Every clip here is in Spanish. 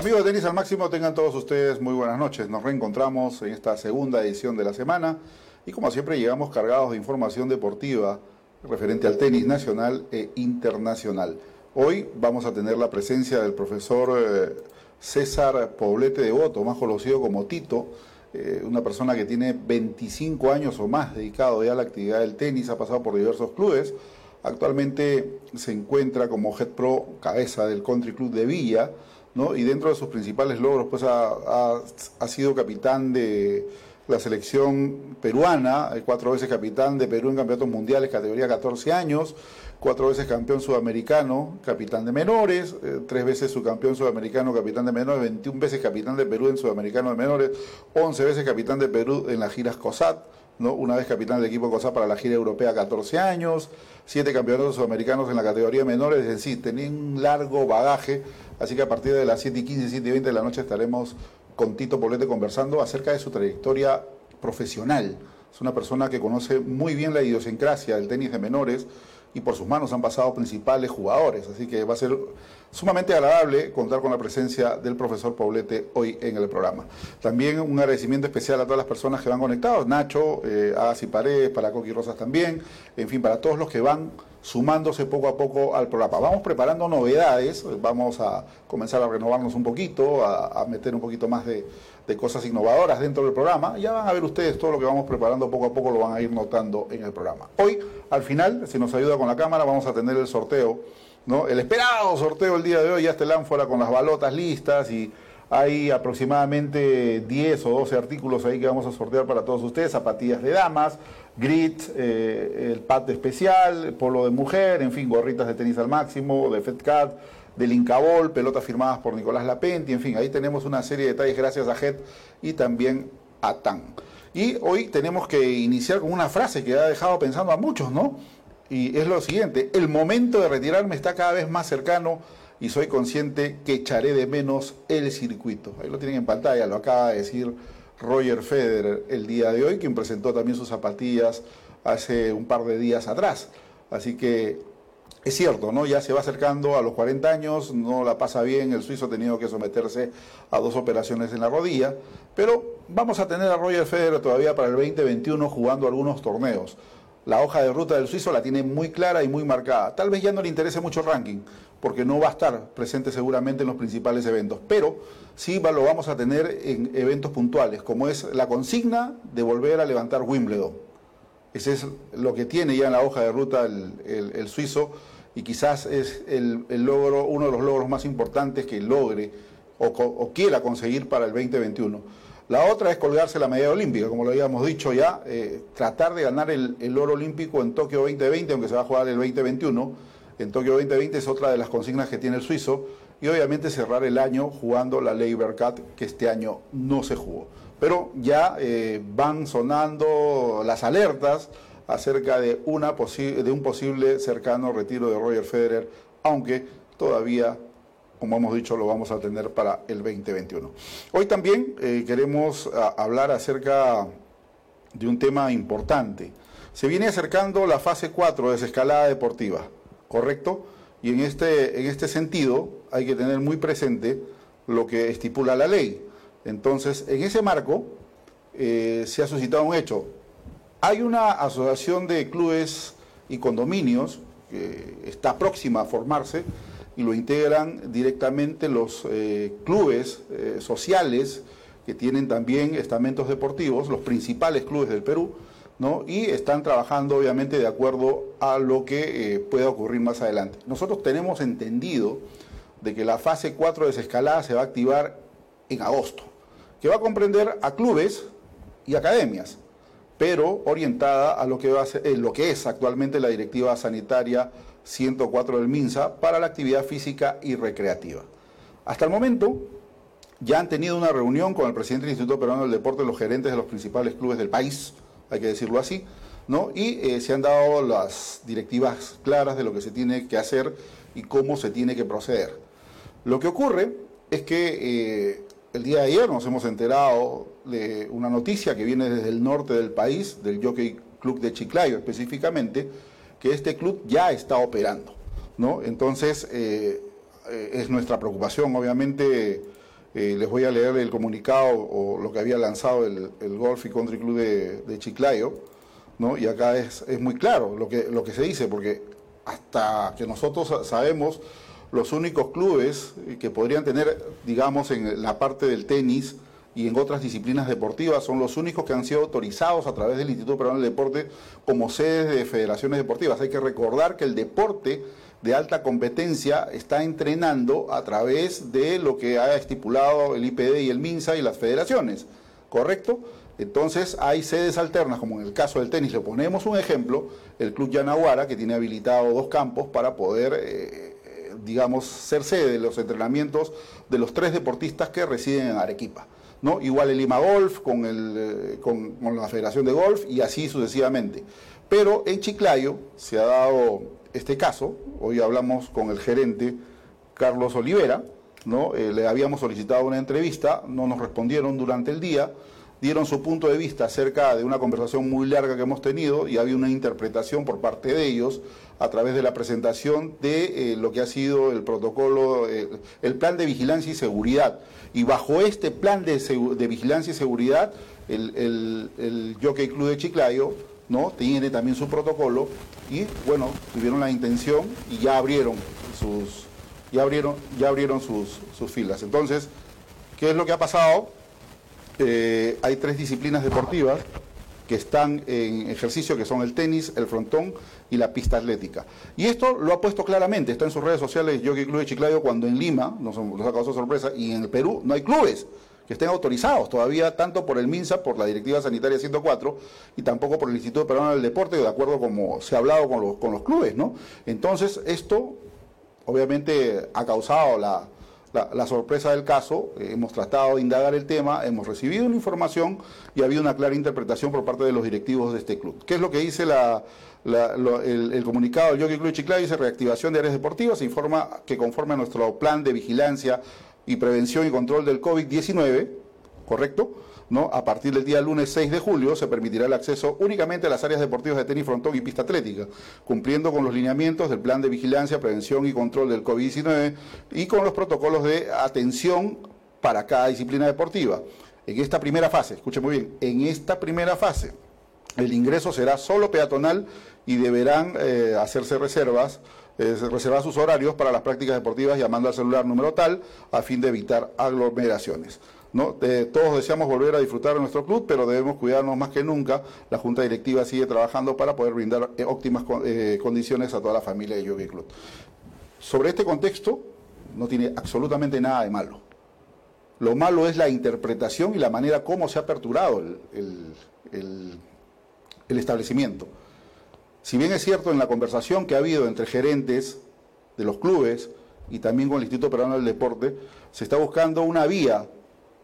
Amigos de Tenis al Máximo, tengan todos ustedes muy buenas noches. Nos reencontramos en esta segunda edición de la semana y como siempre llegamos cargados de información deportiva referente al tenis nacional e internacional. Hoy vamos a tener la presencia del profesor eh, César Poblete de Voto, más conocido como Tito, eh, una persona que tiene 25 años o más dedicado ya a la actividad del tenis, ha pasado por diversos clubes. Actualmente se encuentra como head pro cabeza del Country Club de Villa, y dentro de sus principales logros pues ha, ha sido capitán de la selección peruana, cuatro veces capitán de Perú en campeonatos mundiales, categoría 14 años, cuatro veces campeón sudamericano, capitán de menores, eh, tres veces subcampeón sudamericano, capitán de menores, 21 veces capitán de Perú en sudamericano de menores, 11 veces capitán de Perú en las giras COSAT, una vez capitán del equipo COSAT para la gira europea 14 años, siete campeonatos sudamericanos en la categoría menores, es decir, tenía un largo bagaje, así que a partir de las 7 y 15, 7 y 20 de la noche estaremos con Tito Polete conversando acerca de su trayectoria profesional. Es una persona que conoce muy bien la idiosincrasia del tenis de menores, y por sus manos han pasado principales jugadores. Así que va a ser sumamente agradable contar con la presencia del profesor Poblete hoy en el programa. También un agradecimiento especial a todas las personas que van conectados, Nacho, eh, Agas y Paredes, para Coqui Rosas también, en fin, para todos los que van sumándose poco a poco al programa. Vamos preparando novedades, vamos a comenzar a renovarnos un poquito, a, meter un poquito más de, de, cosas innovadoras dentro del programa. Ya van a ver ustedes todo lo que vamos preparando poco a poco, lo van a ir notando en el programa. Hoy, al final, si nos ayuda con la cámara, vamos a tener el sorteo, El esperado sorteo el día de hoy, ya está el ánfora con las balotas listas y hay aproximadamente 10 o 12 artículos ahí que vamos a sortear para todos ustedes, zapatillas de damas, grit, eh, el pad especial, polo de mujer, en fin, gorritas de tenis al máximo, de FedCat, del Incabol, pelotas firmadas por Nicolás Lapenti, en fin, ahí tenemos una serie de detalles gracias a JET y también a TAN. Y hoy tenemos que iniciar con una frase que ha dejado pensando a muchos, ¿no? Y es lo siguiente, el momento de retirarme está cada vez más cercano y soy consciente que echaré de menos el circuito. Ahí lo tienen en pantalla, lo acaba de decir Roger Federer el día de hoy, quien presentó también sus zapatillas hace un par de días atrás. Así que es cierto, ¿no? Ya se va acercando a los 40 años, no la pasa bien, el suizo ha tenido que someterse a dos operaciones en la rodilla, pero vamos a tener a Roger Federer todavía para el 2021 jugando algunos torneos. La hoja de ruta del suizo la tiene muy clara y muy marcada. Tal vez ya no le interese mucho el ranking, porque no va a estar presente seguramente en los principales eventos, pero sí lo vamos a tener en eventos puntuales, como es la consigna de volver a levantar Wimbledon. Ese es lo que tiene ya en la hoja de ruta el, suizo y quizás es el, logro, uno de los logros más importantes que logre o, quiera conseguir para el 2021. La otra es colgarse la medalla olímpica, como lo habíamos dicho ya, eh, tratar de ganar el, oro olímpico en Tokio 2020, aunque se va a jugar el 2021 en Tokio 2020 es otra de las consignas que tiene el suizo y obviamente cerrar el año jugando la Cup que este año no se jugó. Pero ya eh, van sonando las alertas acerca de un posible cercano retiro de Roger Federer, aunque todavía, como hemos dicho, lo vamos a tener para el 2021. Hoy también eh, queremos hablar acerca de un tema importante. Se viene acercando la fase 4 de desescalada deportiva. ¿correcto? Y en este, en este sentido hay que tener muy presente lo que estipula la ley. Entonces, en ese marco eh, se ha suscitado un hecho. Hay una asociación de clubes y condominios que está próxima a formarse y lo integran directamente los eh, clubes eh, sociales que tienen también estamentos deportivos, los principales clubes del Perú, y están trabajando obviamente de acuerdo a lo que eh, pueda ocurrir más adelante. Nosotros tenemos entendido de que la fase 4 de desescalada se va a activar en agosto, que va a comprender a clubes y academias, pero orientada a lo que es actualmente la Directiva Sanitaria 104 del MINSA para la actividad física y recreativa. Hasta el momento ya han tenido una reunión con el presidente del Instituto Peruano del Deporte, los gerentes de los principales clubes del país, hay que decirlo así, ¿no? Y eh, se han dado las directivas claras de lo que se tiene que hacer y cómo se tiene que proceder. Lo que ocurre es que eh, el día de ayer nos hemos enterado de una noticia que viene desde el norte del país, del Jockey Club de Chiclayo específicamente, que este club ya está operando, ¿no? Entonces, eh, es nuestra preocupación, obviamente, Eh, les voy a leer el comunicado o lo que había lanzado el, Golf y Country Club de, Chiclayo, ¿no? y acá es, es, muy claro lo que, lo que se dice, porque hasta que nosotros sabemos, los únicos clubes que podrían tener, digamos, en la parte del tenis, y en otras disciplinas deportivas son los únicos que han sido autorizados a través del Instituto Peruano del Deporte como sedes de federaciones deportivas. Hay que recordar que el deporte de alta competencia está entrenando a través de lo que ha estipulado el IPD y el MINSA y las federaciones, ¿correcto? Entonces hay sedes alternas, como en el caso del tenis, le ponemos un ejemplo, el Club Yanaguara, que tiene habilitado dos campos para poder, eh, eh, digamos, ser sede de los entrenamientos de los tres deportistas que residen en Arequipa. ¿No? Igual el Lima Golf eh, con, la Federación de Golf y así sucesivamente. Pero en Chiclayo se ha dado este caso, hoy hablamos con el gerente Carlos Olivera, ¿no? Eh, le habíamos solicitado una entrevista, no nos respondieron durante el día, dieron su punto de vista acerca de una conversación muy larga que hemos tenido y había una interpretación por parte de ellos a través de la presentación de eh, lo que ha sido el protocolo, el plan de vigilancia y seguridad y bajo este plan de, vigilancia y seguridad, el, el, Jockey Club de Chiclayo ¿no? tiene también su protocolo y bueno, tuvieron la intención y ya abrieron sus, ya abrieron, ya abrieron sus, sus filas. Entonces, ¿qué es lo que ha pasado? Eh, hay tres disciplinas deportivas que están en ejercicio, que son el tenis, el frontón y la pista atlética. Y esto lo ha puesto claramente, está en sus redes sociales Jockey Club de Chiclayo, cuando en Lima, nos, ha causado sorpresa, y en el Perú no hay clubes que estén autorizados todavía, tanto por el MINSA, por la Directiva Sanitaria 104, y tampoco por el Instituto Peruano del Deporte, de acuerdo como se ha hablado con los, con los clubes, ¿no? Entonces, esto obviamente ha causado la, la, sorpresa del caso, hemos tratado de indagar el tema, hemos recibido una información y ha habido una clara interpretación por parte de los directivos de este club. ¿Qué es lo que dice el, comunicado del Jockey Club Chiclayo? Dice reactivación de áreas deportivas, se informa que conforme a nuestro plan de vigilancia y prevención y control del COVID-19, ¿correcto? ¿no? A partir del día lunes 6 de julio se permitirá el acceso únicamente a las áreas deportivas de tenis, frontón y pista atlética, cumpliendo con los lineamientos del plan de vigilancia, prevención y control del COVID-19 y con los protocolos de atención para cada disciplina deportiva. En esta primera fase, escuche muy bien, en esta primera fase el ingreso será solo peatonal y deberán eh, hacerse reservas eh, reservar sus horarios para las prácticas deportivas llamando al celular número tal a fin de evitar aglomeraciones. ¿no? todos deseamos volver a disfrutar de nuestro club, pero debemos cuidarnos más que nunca. La Junta Directiva sigue trabajando para poder brindar eh, óptimas eh, condiciones a toda la familia de Yogi Club. Sobre este contexto, no tiene absolutamente nada de malo. Lo malo es la interpretación y la manera como se ha aperturado el, el establecimiento. Si bien es cierto en la conversación que ha habido entre gerentes de los clubes y también con el Instituto Peruano del Deporte, se está buscando una vía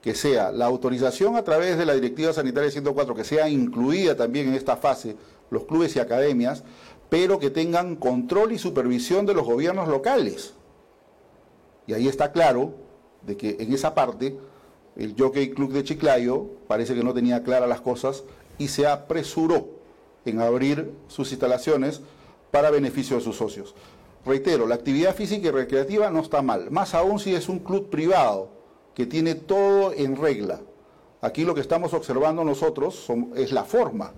que sea la autorización a través de la Directiva Sanitaria 104, que sea incluida también en esta fase los clubes y academias, pero que tengan control y supervisión de los gobiernos locales. Y ahí está claro de que en esa parte el Jockey Club de Chiclayo parece que no tenía claras las cosas y se apresuró en abrir sus instalaciones para beneficio de sus socios. Reitero, la actividad física y recreativa no está mal, más aún si es un club privado que tiene todo en regla. Aquí lo que estamos observando nosotros es la forma,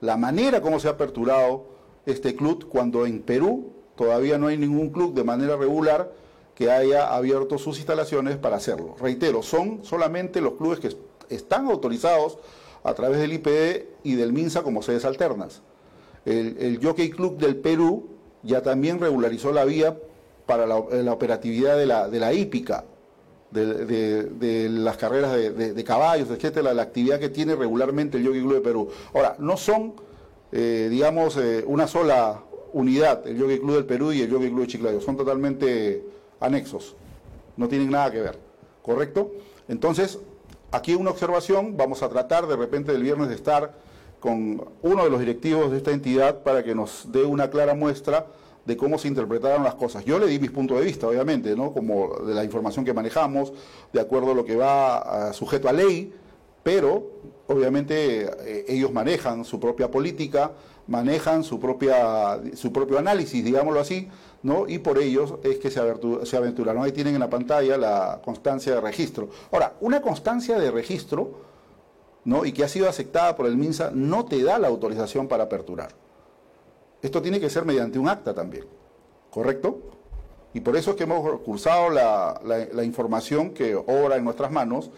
la manera como se ha aperturado este club cuando en Perú todavía no hay ningún club de manera regular que haya abierto sus instalaciones para hacerlo. Reitero, son solamente los clubes que están autorizados a través del IPD y del MINSA como sedes alternas. El, Jockey Club del Perú ya también regularizó la vía para la, operatividad de la, de la hípica de, las carreras de, caballos, etcétera, la actividad que tiene regularmente el Jockey Club de Perú. Ahora, no son, eh, digamos, eh, una sola unidad, el Jockey Club del Perú y el Jockey Club de Chiclayo, son totalmente anexos, no tienen nada que ver, ¿correcto? Entonces, aquí una observación, vamos a tratar de repente del viernes de estar con uno de los directivos de esta entidad para que nos dé una clara muestra de cómo se interpretaron las cosas. Yo le di mis puntos de vista, obviamente, ¿no? Como de la información que manejamos, de acuerdo a lo que va sujeto a ley, pero obviamente eh, ellos manejan su propia política, manejan su, propia, su propio análisis, digámoslo así, ¿no? y por ellos es que se, aventuraron. Ahí tienen en la pantalla la constancia de registro. Ahora, una constancia de registro ¿no? y que ha sido aceptada por el MINSA no te da la autorización para aperturar. Esto tiene que ser mediante un acta también, ¿correcto? Y por eso es que hemos cursado la, la información que obra en nuestras manos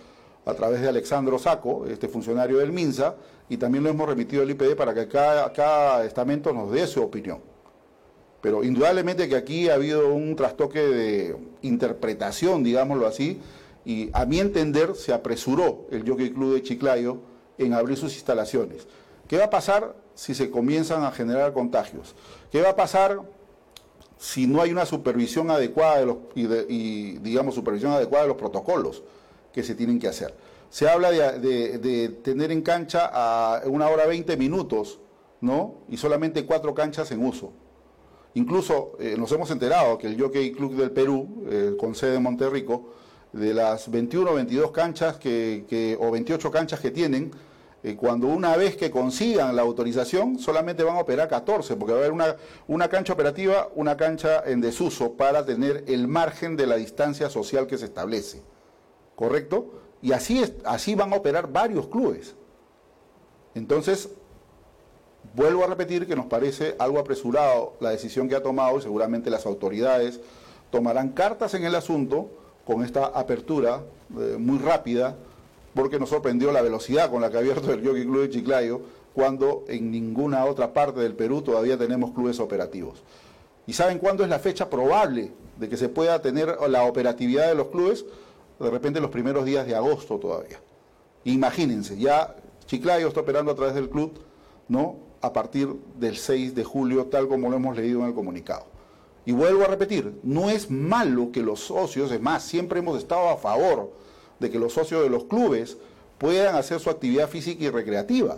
a través de Alexandro Saco, este funcionario del MINSA, y también lo hemos remitido al IPD para que cada estamento nos dé su opinión. Pero indudablemente que aquí ha habido un trastoque de interpretación, digámoslo así, y a mi entender se apresuró el Jockey Club de Chiclayo en abrir sus instalaciones. ¿Qué va a pasar si se comienzan a generar contagios? ¿Qué va a pasar si no hay una supervisión adecuada de los, y, digamos supervisión adecuada de los protocolos? que se tienen que hacer. Se habla de, tener en cancha a una hora 20 minutos, ¿no? Y solamente cuatro canchas en uso. Incluso eh, nos hemos enterado que el Jockey Club del Perú, eh, con sede en Monterrico, de las 21 o 22 canchas que, o 28 canchas que tienen, eh, cuando una vez que consigan la autorización, solamente van a operar 14, porque va a haber una, una cancha operativa, una cancha en desuso para tener el margen de la distancia social que se establece. ¿correcto? Y así, es, así van a operar varios clubes. Entonces, vuelvo a repetir que nos parece algo apresurado la decisión que ha tomado y seguramente las autoridades tomarán cartas en el asunto con esta apertura eh, muy rápida, porque nos sorprendió la velocidad con la que ha abierto el Jockey Club de Chiclayo, cuando en ninguna otra parte del Perú todavía tenemos clubes operativos. ¿Y saben cuándo es la fecha probable de que se pueda tener la operatividad de los clubes? de repente los primeros días de agosto todavía. Imagínense, ya Chiclayo está operando a través del club, ¿no? A partir del 6 de julio, tal como lo hemos leído en el comunicado. Y vuelvo a repetir, no es malo que los socios, es más, siempre hemos estado a favor de que los socios de los clubes puedan hacer su actividad física y recreativa.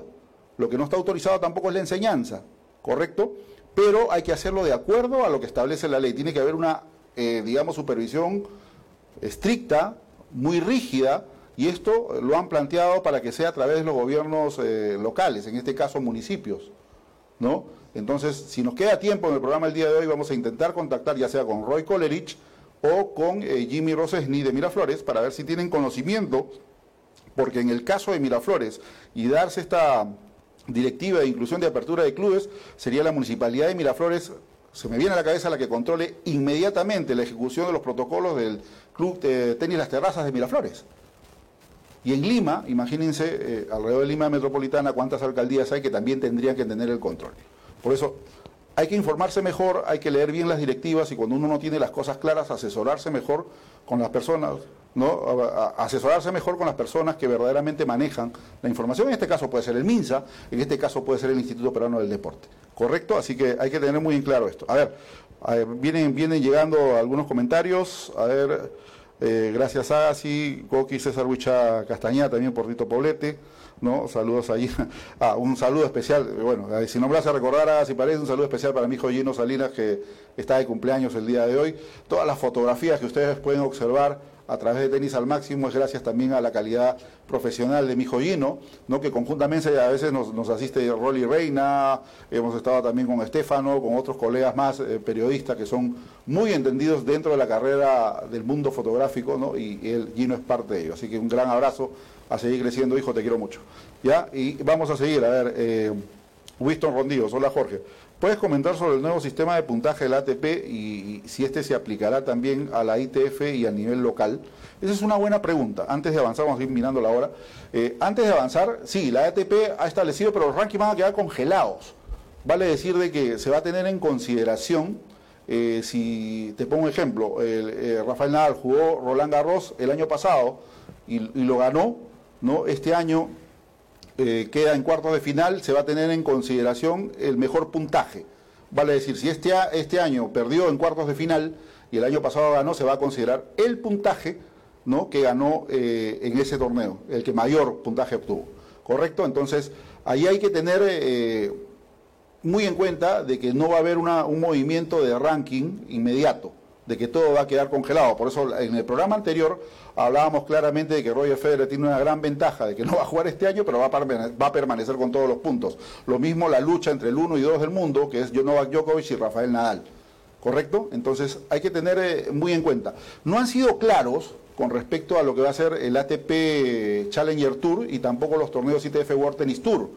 Lo que no está autorizado tampoco es la enseñanza, ¿correcto? Pero hay que hacerlo de acuerdo a lo que establece la ley. Tiene que haber una, eh, digamos, supervisión estricta muy rígida y esto lo han planteado para que sea a través de los gobiernos eh, locales, en este caso municipios, ¿no? Entonces, si nos queda tiempo en el programa el día de hoy, vamos a intentar contactar ya sea con Roy Colerich o con eh, Jimmy Rosesni de Miraflores para ver si tienen conocimiento, porque en el caso de Miraflores y darse esta directiva de inclusión de apertura de clubes, sería la municipalidad de Miraflores se me viene a la cabeza la que controle inmediatamente la ejecución de los protocolos del Club de Tenis Las Terrazas de Miraflores. Y en Lima, imagínense, eh, alrededor de Lima Metropolitana, cuántas alcaldías hay que también tendrían que tener el control. Por eso, hay que informarse mejor, hay que leer bien las directivas y cuando uno no tiene las cosas claras, asesorarse mejor con las personas, ¿no? asesorarse mejor con las personas que verdaderamente manejan la información. En este caso puede ser el MINSA, en este caso puede ser el Instituto Peruano del Deporte. ¿Correcto? Así que hay que tener muy en claro esto. A ver, vienen, vienen llegando algunos comentarios. A ver, eh, gracias a Asi, Coqui, César Huicha Castañeda, también por Tito Poblete. ¿no? Saludos allí. Ah, un saludo especial, bueno, si no me vas a recordar, si parece, un saludo especial para mi hijo Gino Salinas, que está de cumpleaños el día de hoy. Todas las fotografías que ustedes pueden observar a través de Tenis al Máximo es gracias también a la calidad profesional de mi hijo Gino, ¿no? que conjuntamente a veces nos, asiste Rolly Reina, hemos estado también con Estefano, con otros colegas más eh, periodistas que son muy entendidos dentro de la carrera del mundo fotográfico, ¿no? y el Gino es parte de ello. Así que un gran abrazo a seguir creciendo, hijo, te quiero mucho. ¿Ya? Y vamos a seguir, a ver, eh, Winston Rondillos, hola Jorge. ¿Puedes comentar sobre el nuevo sistema de puntaje del ATP y, si este se aplicará también a la ITF y a nivel local? Esa es una buena pregunta. Antes de avanzar, vamos a ir mirando la hora. Eh, antes de avanzar, sí, la ATP ha establecido, pero los rankings van a quedar congelados. Vale decir de que se va a tener en consideración, eh, si te pongo un ejemplo, Rafael Nadal jugó Roland Garros el año pasado y lo ganó ¿no? Este año eh, queda en cuartos de final, se va a tener en consideración el mejor puntaje. Vale decir, si este, este año perdió en cuartos de final y el año pasado ganó, se va a considerar el puntaje ¿no? que ganó eh, en ese torneo, el que mayor puntaje obtuvo. ¿Correcto? Entonces, ahí hay que tener eh, muy en cuenta de que no va a haber un movimiento de ranking inmediato. de que todo va a quedar congelado. Por eso en el programa anterior hablábamos claramente de que Roger Federer tiene una gran ventaja de que no va a jugar este año, pero va a, permanecer con todos los puntos. Lo mismo la lucha entre el 1 y 2 del mundo, que es Novak Djokovic y Rafael Nadal. ¿Correcto? Entonces hay que tener eh, muy en cuenta. No han sido claros con respecto a lo que va a ser el ATP Challenger Tour y tampoco los torneos ITF World Tennis Tour.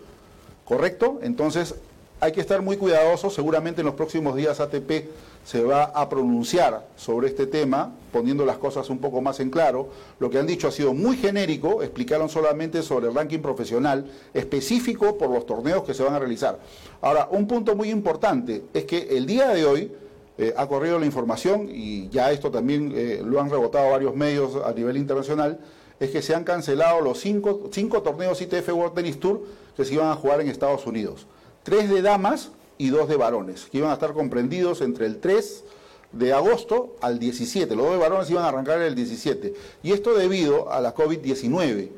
¿Correcto? Entonces hay que estar muy cuidadosos. Seguramente en los próximos días ATP se va a pronunciar sobre este tema, poniendo las cosas un poco más en claro. Lo que han dicho ha sido muy genérico, explicaron solamente sobre el ranking profesional específico por los torneos que se van a realizar. Ahora, un punto muy importante es que el día de hoy eh, ha corrido la información, y ya esto también eh, lo han rebotado varios medios a nivel internacional, es que se han cancelado los cinco, cinco torneos ITF World Tennis Tour que se iban a jugar en Estados Unidos. Tres de damas y dos de varones, que iban a estar comprendidos entre el 3 de agosto al 17. Los dos varones iban a arrancar el 17. Y esto debido a la COVID-19.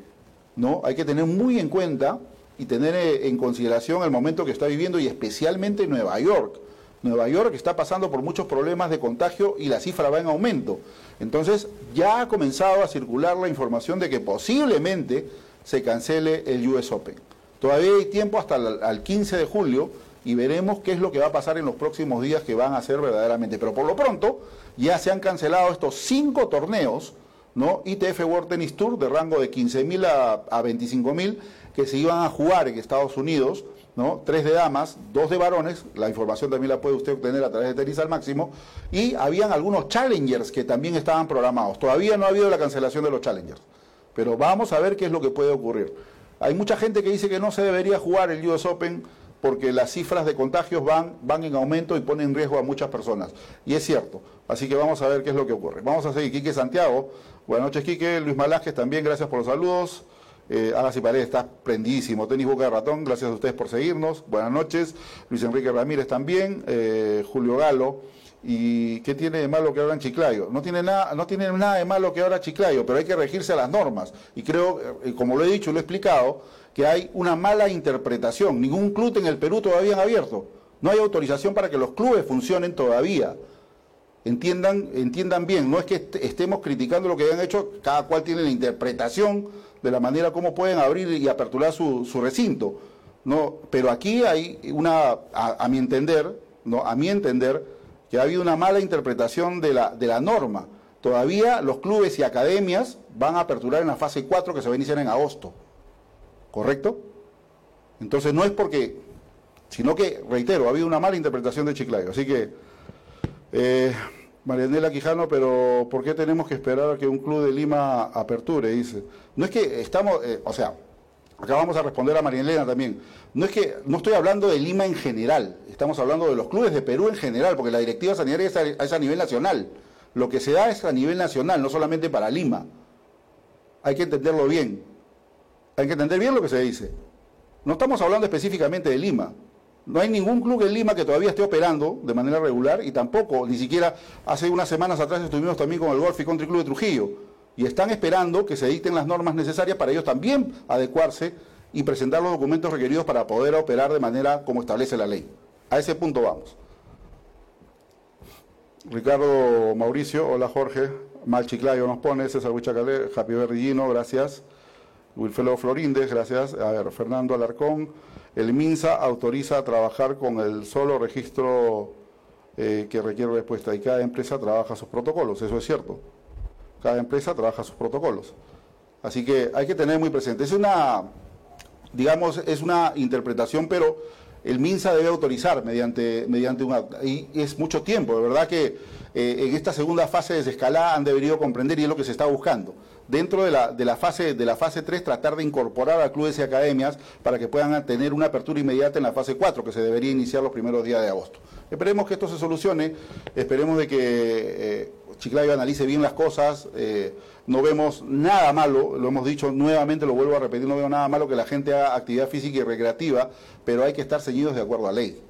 ¿no? Hay que tener muy en cuenta y tener eh, en consideración el momento que está viviendo y especialmente Nueva York. Nueva York está pasando por muchos problemas de contagio y la cifra va en aumento. Entonces ya ha comenzado a circular la información de que posiblemente se cancele el US Open. Todavía hay tiempo hasta el 15 de julio y veremos qué es lo que va a pasar en los próximos días que van a ser verdaderamente. Pero por lo pronto ya se han cancelado estos cinco torneos, ¿no? ITF World Tennis Tour de rango de 15.000 a, a 25.000 que se iban a jugar en Estados Unidos, ¿no? Tres de damas, dos de varones, la información también la puede usted obtener a través de Tenis al Máximo, y habían algunos challengers que también estaban programados. Todavía no ha habido la cancelación de los challengers, pero vamos a ver qué es lo que puede ocurrir. Hay mucha gente que dice que no se debería jugar el US Open porque las cifras de contagios van, van en aumento y ponen en riesgo a muchas personas. Y es cierto. Así que vamos a ver qué es lo que ocurre. Vamos a seguir. Quique Santiago. Buenas noches, Quique. Luis Malásquez también, gracias por los saludos. Eh, Hágase Paredes está prendidísimo. Tenis Boca de Ratón, gracias a ustedes por seguirnos. Buenas noches. Luis Enrique Ramírez también. Eh, Julio Galo. ¿Y qué tiene de malo que ahora en Chiclayo? No tiene, nada, no tiene nada de malo que ahora Chiclayo, pero hay que regirse a las normas. Y creo, eh, como lo he dicho y lo he explicado, que hay una mala interpretación. Ningún club en el Perú todavía ha abierto. No hay autorización para que los clubes funcionen todavía. Entiendan, entiendan bien, no es que estemos criticando lo que hayan hecho, cada cual tiene la interpretación de la manera como pueden abrir y aperturar su, recinto. No, pero aquí hay una, a, mi entender, no, a mi entender, que ha habido una mala interpretación de la, de la norma. Todavía los clubes y academias van a aperturar en la fase 4 que se va a iniciar en agosto. ¿correcto? Entonces no es porque, sino que, reitero, ha habido una mala interpretación de Chiclayo. Así que, eh, Marianela Quijano, pero ¿por qué tenemos que esperar a que un club de Lima aperture? Dice. No es que estamos, eh, o sea, acá vamos a responder a Marianela también. No es que, no estoy hablando de Lima en general, estamos hablando de los clubes de Perú en general, porque la directiva sanitaria es a, es a nivel nacional. Lo que se da es a nivel nacional, no solamente para Lima. Hay que entenderlo bien. Hay que entender bien lo que se dice. No estamos hablando específicamente de Lima. No hay ningún club en Lima que todavía esté operando de manera regular y tampoco, ni siquiera hace unas semanas atrás estuvimos también con el Golf y Country Club de Trujillo y están esperando que se dicten las normas necesarias para ellos también adecuarse y presentar los documentos requeridos para poder operar de manera como establece la ley. A ese punto vamos. Ricardo Mauricio, hola Jorge, Mal Chiclayo nos pone, César Huichacalé, Happy Berrillino, gracias. Wilfredo Florindes, gracias. A ver, Fernando Alarcón. El MINSA autoriza a trabajar con el solo registro eh, que requiere respuesta y cada empresa trabaja sus protocolos, eso es cierto. Cada empresa trabaja sus protocolos. Así que hay que tener muy presente. Es una, digamos, es una interpretación, pero el MINSA debe autorizar mediante, mediante un. Y es mucho tiempo, de verdad que eh, en esta segunda fase de desescalada han debido comprender y es lo que se está buscando dentro de la, de la, fase, de la fase 3 tratar de incorporar a clubes y academias para que puedan tener una apertura inmediata en la fase 4, que se debería iniciar los primeros días de agosto. Esperemos que esto se solucione, esperemos de que eh, Chiclayo analice bien las cosas, eh, no vemos nada malo, lo hemos dicho nuevamente, lo vuelvo a repetir, no veo nada malo que la gente haga actividad física y recreativa, pero hay que estar ceñidos de acuerdo a ley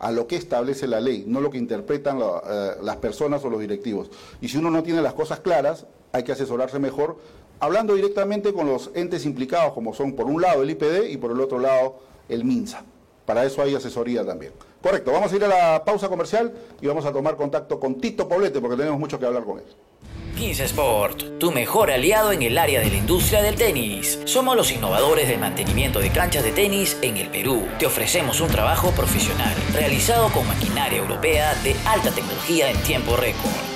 a lo que establece la ley, no lo que interpretan eh, las personas o los directivos. Y si uno no tiene las cosas claras, hay que asesorarse mejor, hablando directamente con los entes implicados, como son por un lado el IPD y por el otro lado el MINSA. Para eso hay asesoría también. Correcto, vamos a ir a la pausa comercial y vamos a tomar contacto con Tito Poblete porque tenemos mucho que hablar con él. 15 Sport, tu mejor aliado en el área de la industria del tenis. Somos los innovadores del mantenimiento de canchas de tenis en el Perú. Te ofrecemos un trabajo profesional, realizado con maquinaria europea de alta tecnología en tiempo récord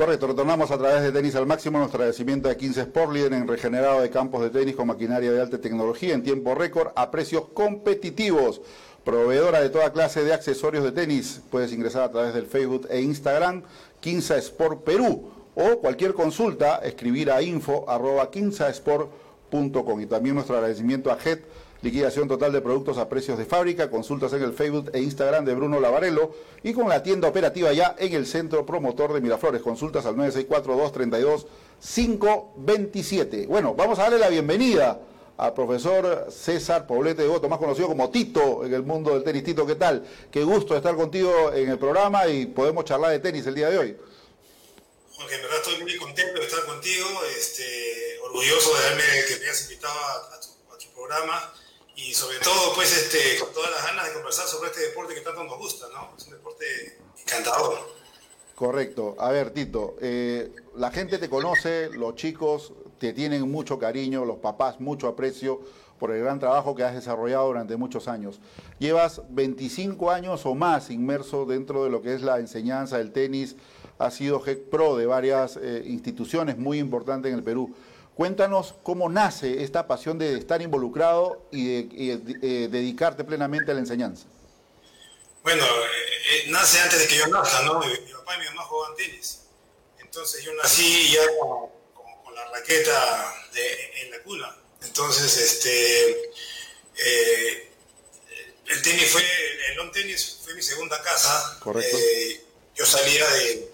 Correcto, retornamos a través de Tenis al Máximo nuestro agradecimiento a 15 Sport, líder en regenerado de campos de tenis con maquinaria de alta tecnología en tiempo récord a precios competitivos. Proveedora de toda clase de accesorios de tenis. Puedes ingresar a través del Facebook e Instagram 15 Sport Perú o cualquier consulta escribir a info arroba Y también nuestro agradecimiento a JET liquidación total de productos a precios de fábrica, consultas en el Facebook e Instagram de Bruno Lavarello y con la tienda operativa ya en el centro promotor de Miraflores. Consultas al 964-232-527. Bueno, vamos a darle la bienvenida al profesor César Poblete de Voto, más conocido como Tito en el mundo del tenis. Tito, ¿qué tal? Qué gusto estar contigo en el programa y podemos charlar de tenis el día de hoy. Jorge, en verdad estoy muy contento de estar contigo, este, orgulloso de haberme, que me hayas invitado a, tu, a tu programa y sobre todo, pues, este, con todas las ganas de conversar sobre este deporte que tanto nos gusta, ¿no? Es un deporte encantador. Correcto. A ver, Tito, eh, la gente te conoce, los chicos te tienen mucho cariño, los papás mucho aprecio por el gran trabajo que has desarrollado durante muchos años. Llevas 25 años o más inmerso dentro de lo que es la enseñanza del tenis, has sido pro de varias eh, instituciones muy importantes en el Perú. Cuéntanos cómo nace esta pasión de estar involucrado y de, eh, dedicarte plenamente a la enseñanza. Bueno, eh, eh, nace antes de que yo nazca, ¿no? Mi, papá y mi mamá jugaban tenis. Entonces yo nací ya con, la raqueta en la cuna. Entonces, este, el tenis fue, el long tenis fue mi segunda casa. Correcto. yo salía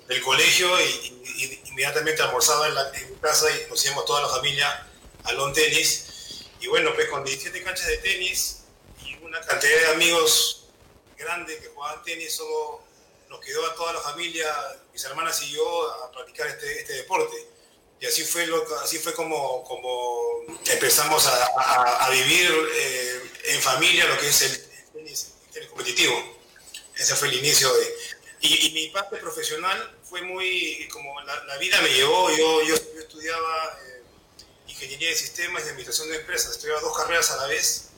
del colegio y, inmediatamente almorzaba en, la, mi casa y nos íbamos toda la familia a long tenis. Y bueno, pues con 17 canchas de tenis y una cantidad de amigos grandes que jugaban tenis, solo nos quedó a toda la familia, mis hermanas y yo, a practicar este, este deporte. Y así fue, lo, así fue como, como empezamos a, a, vivir eh, en familia lo que es el, tenis, competitivo. Ese fue el inicio de... Y, y mi parte profesional fue muy, como la, vida me llevó, yo, yo, estudiaba eh, ingeniería de sistemas y administración de empresas, estudiaba dos carreras a la vez.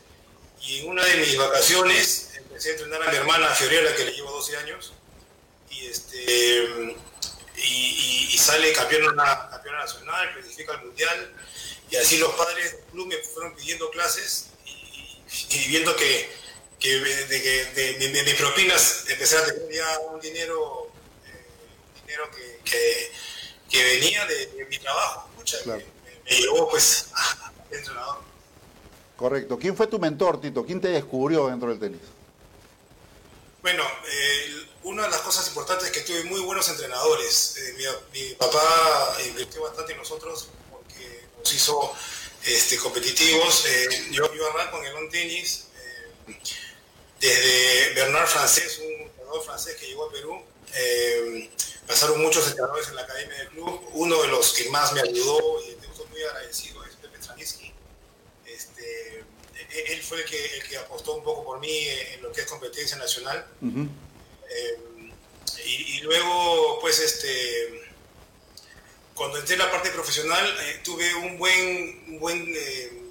Y en una de mis vacaciones empecé a entrenar a mi hermana Fiorella, que le llevo 12 años, y, este, y, sale campeona, campeona nacional, clasifica al mundial, y así los padres del club me fueron pidiendo clases y, viendo que, que de, de, mis propinas empecé a tener ya un dinero que, que, venía de, mi trabajo. me, llevó pues a, entrenador. Correcto. ¿Quién fue tu mentor, Tito? ¿Quién te descubrió dentro del tenis? Bueno, eh, una de las cosas importantes es que tuve muy buenos entrenadores. Eh, mi, papá invirtió bastante en nosotros porque nos hizo este, competitivos. Eh, yo, yo arranco en el on tenis desde Bernard Francés, un entrenador francés que llegó a Perú. Pasaron muchos entrenadores en la academia del club. Uno de los que más me ayudó y estoy muy agradecido es Pepe Straniski. Este, e-, él fue el que, el que, apostó un poco por mí en lo que es competencia nacional. Eh, y, luego, pues, este, cuando entré en la parte profesional, eh, tuve un buen, un buen eh,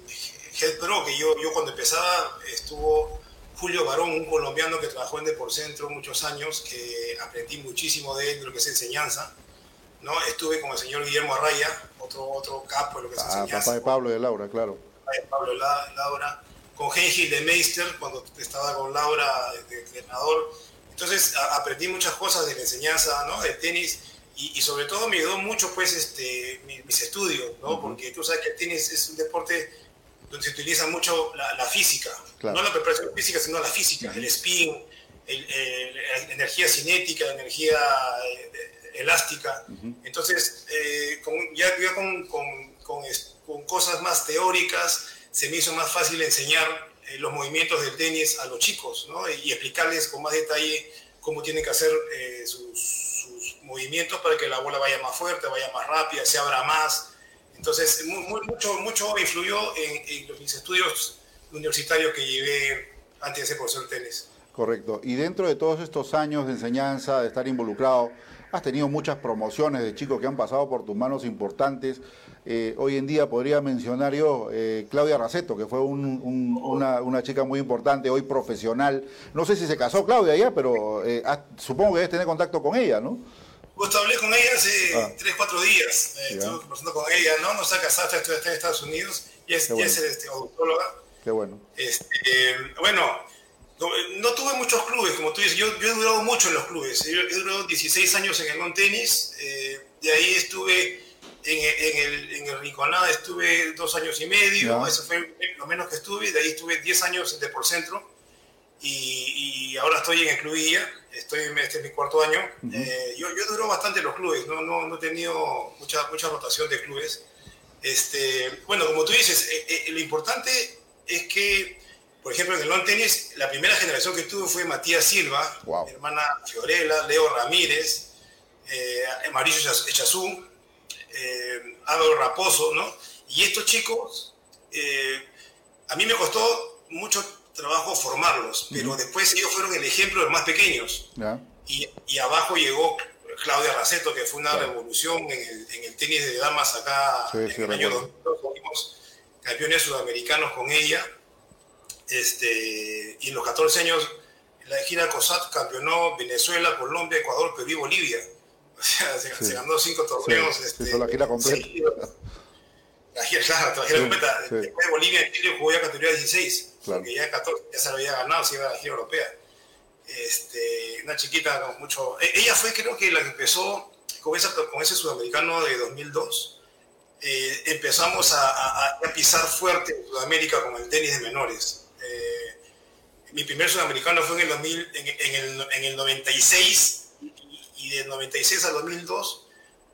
head pro, que yo, yo cuando empezaba estuvo Julio Barón, un colombiano que trabajó en Deporcentro muchos años, que aprendí muchísimo de él, de lo que es enseñanza. ¿no? Estuve con el señor Guillermo Arraya, otro, otro capo de lo que es ah, enseñanza. Papá de Pablo y de Laura, claro. Papá de Pablo y Laura. Con Gengil de Meister, cuando estaba con Laura de, entrenador. Entonces aprendí muchas cosas de la enseñanza, ¿no? del tenis. Y, sobre todo me ayudó mucho pues este, mis, estudios, ¿no? Porque tú sabes que el tenis es un deporte donde se utiliza mucho la, física, no la preparación física, sino la física, el spin, la energía cinética, la energía eh, elástica. Entonces, eh, ya, con, con, con, cosas más teóricas, se me hizo más fácil enseñar eh, los movimientos del tenis a los chicos ¿no? y explicarles con más detalle cómo tienen que hacer eh, sus, sus, movimientos para que la bola vaya más fuerte, vaya más rápida, se abra más. Entonces, mucho, mucho influyó en, en, mis estudios universitarios que llevé antes de ser profesor de tenis. Correcto. Y dentro de todos estos años de enseñanza, de estar involucrado, has tenido muchas promociones de chicos que han pasado por tus manos importantes. Eh, hoy en día podría mencionar yo eh, Claudia Raceto, que fue una, chica muy importante, hoy profesional. No sé si se casó Claudia ya, pero eh, supongo que debes tener contacto con ella, ¿no? Pues hablé con ella hace ah. tres, cuatro días. estuve conversando con ella, ¿no? No está casada, está en Estados Unidos y es, es este, odontóloga. Qué bueno. Este, bueno, no, tuve muchos clubes, como tú dices. Yo, yo, he durado mucho en los clubes. Yo he durado 16 años en el non-tenis. de ahí estuve en, el, en el Rinconada estuve dos años y medio, eso fue lo menos que estuve, de ahí estuve 10 años en Deporcentro y, y ahora estoy en el Clubilla, estoy, este es mi cuarto año. Eh, yo, yo duro bastante en los clubes, no, no, no, he tenido mucha, mucha rotación de clubes. Este, bueno, como tú dices, eh, eh, lo importante es que, por ejemplo, en el long tenis, la primera generación que tuve fue Matías Silva, mi hermana Fiorella, Leo Ramírez, Mauricio Echazú, eh, Raposo, ¿no? Y estos chicos, a mí me costó mucho trabajo formarlos, pero después ellos fueron el ejemplo de los más pequeños. Y, y, abajo llegó Claudia Raceto, que fue una revolución en el, en el, tenis de damas acá en el año 2002. Fuimos campeones sudamericanos con ella. Este, y en los 14 años, la gira COSAT campeonó Venezuela, Colombia, Ecuador, Perú y Bolivia. O sea, se, ganó cinco torneos. Sí, este, la gira completa. la gira, claro, la gira completa. Después de Bolivia, Chile jugó ya categoría 16, porque ya, 14, ya se lo había ganado, se iba a la gira europea. Este, una chiquita con mucho... E, ella fue creo que la que empezó con, esa, con ese sudamericano de 2002. Eh, empezamos a, a, a, pisar fuerte en Sudamérica con el tenis de menores. Eh, mi primer sudamericano fue en el, 2000, en, el, en el 96 y del 96 al 2002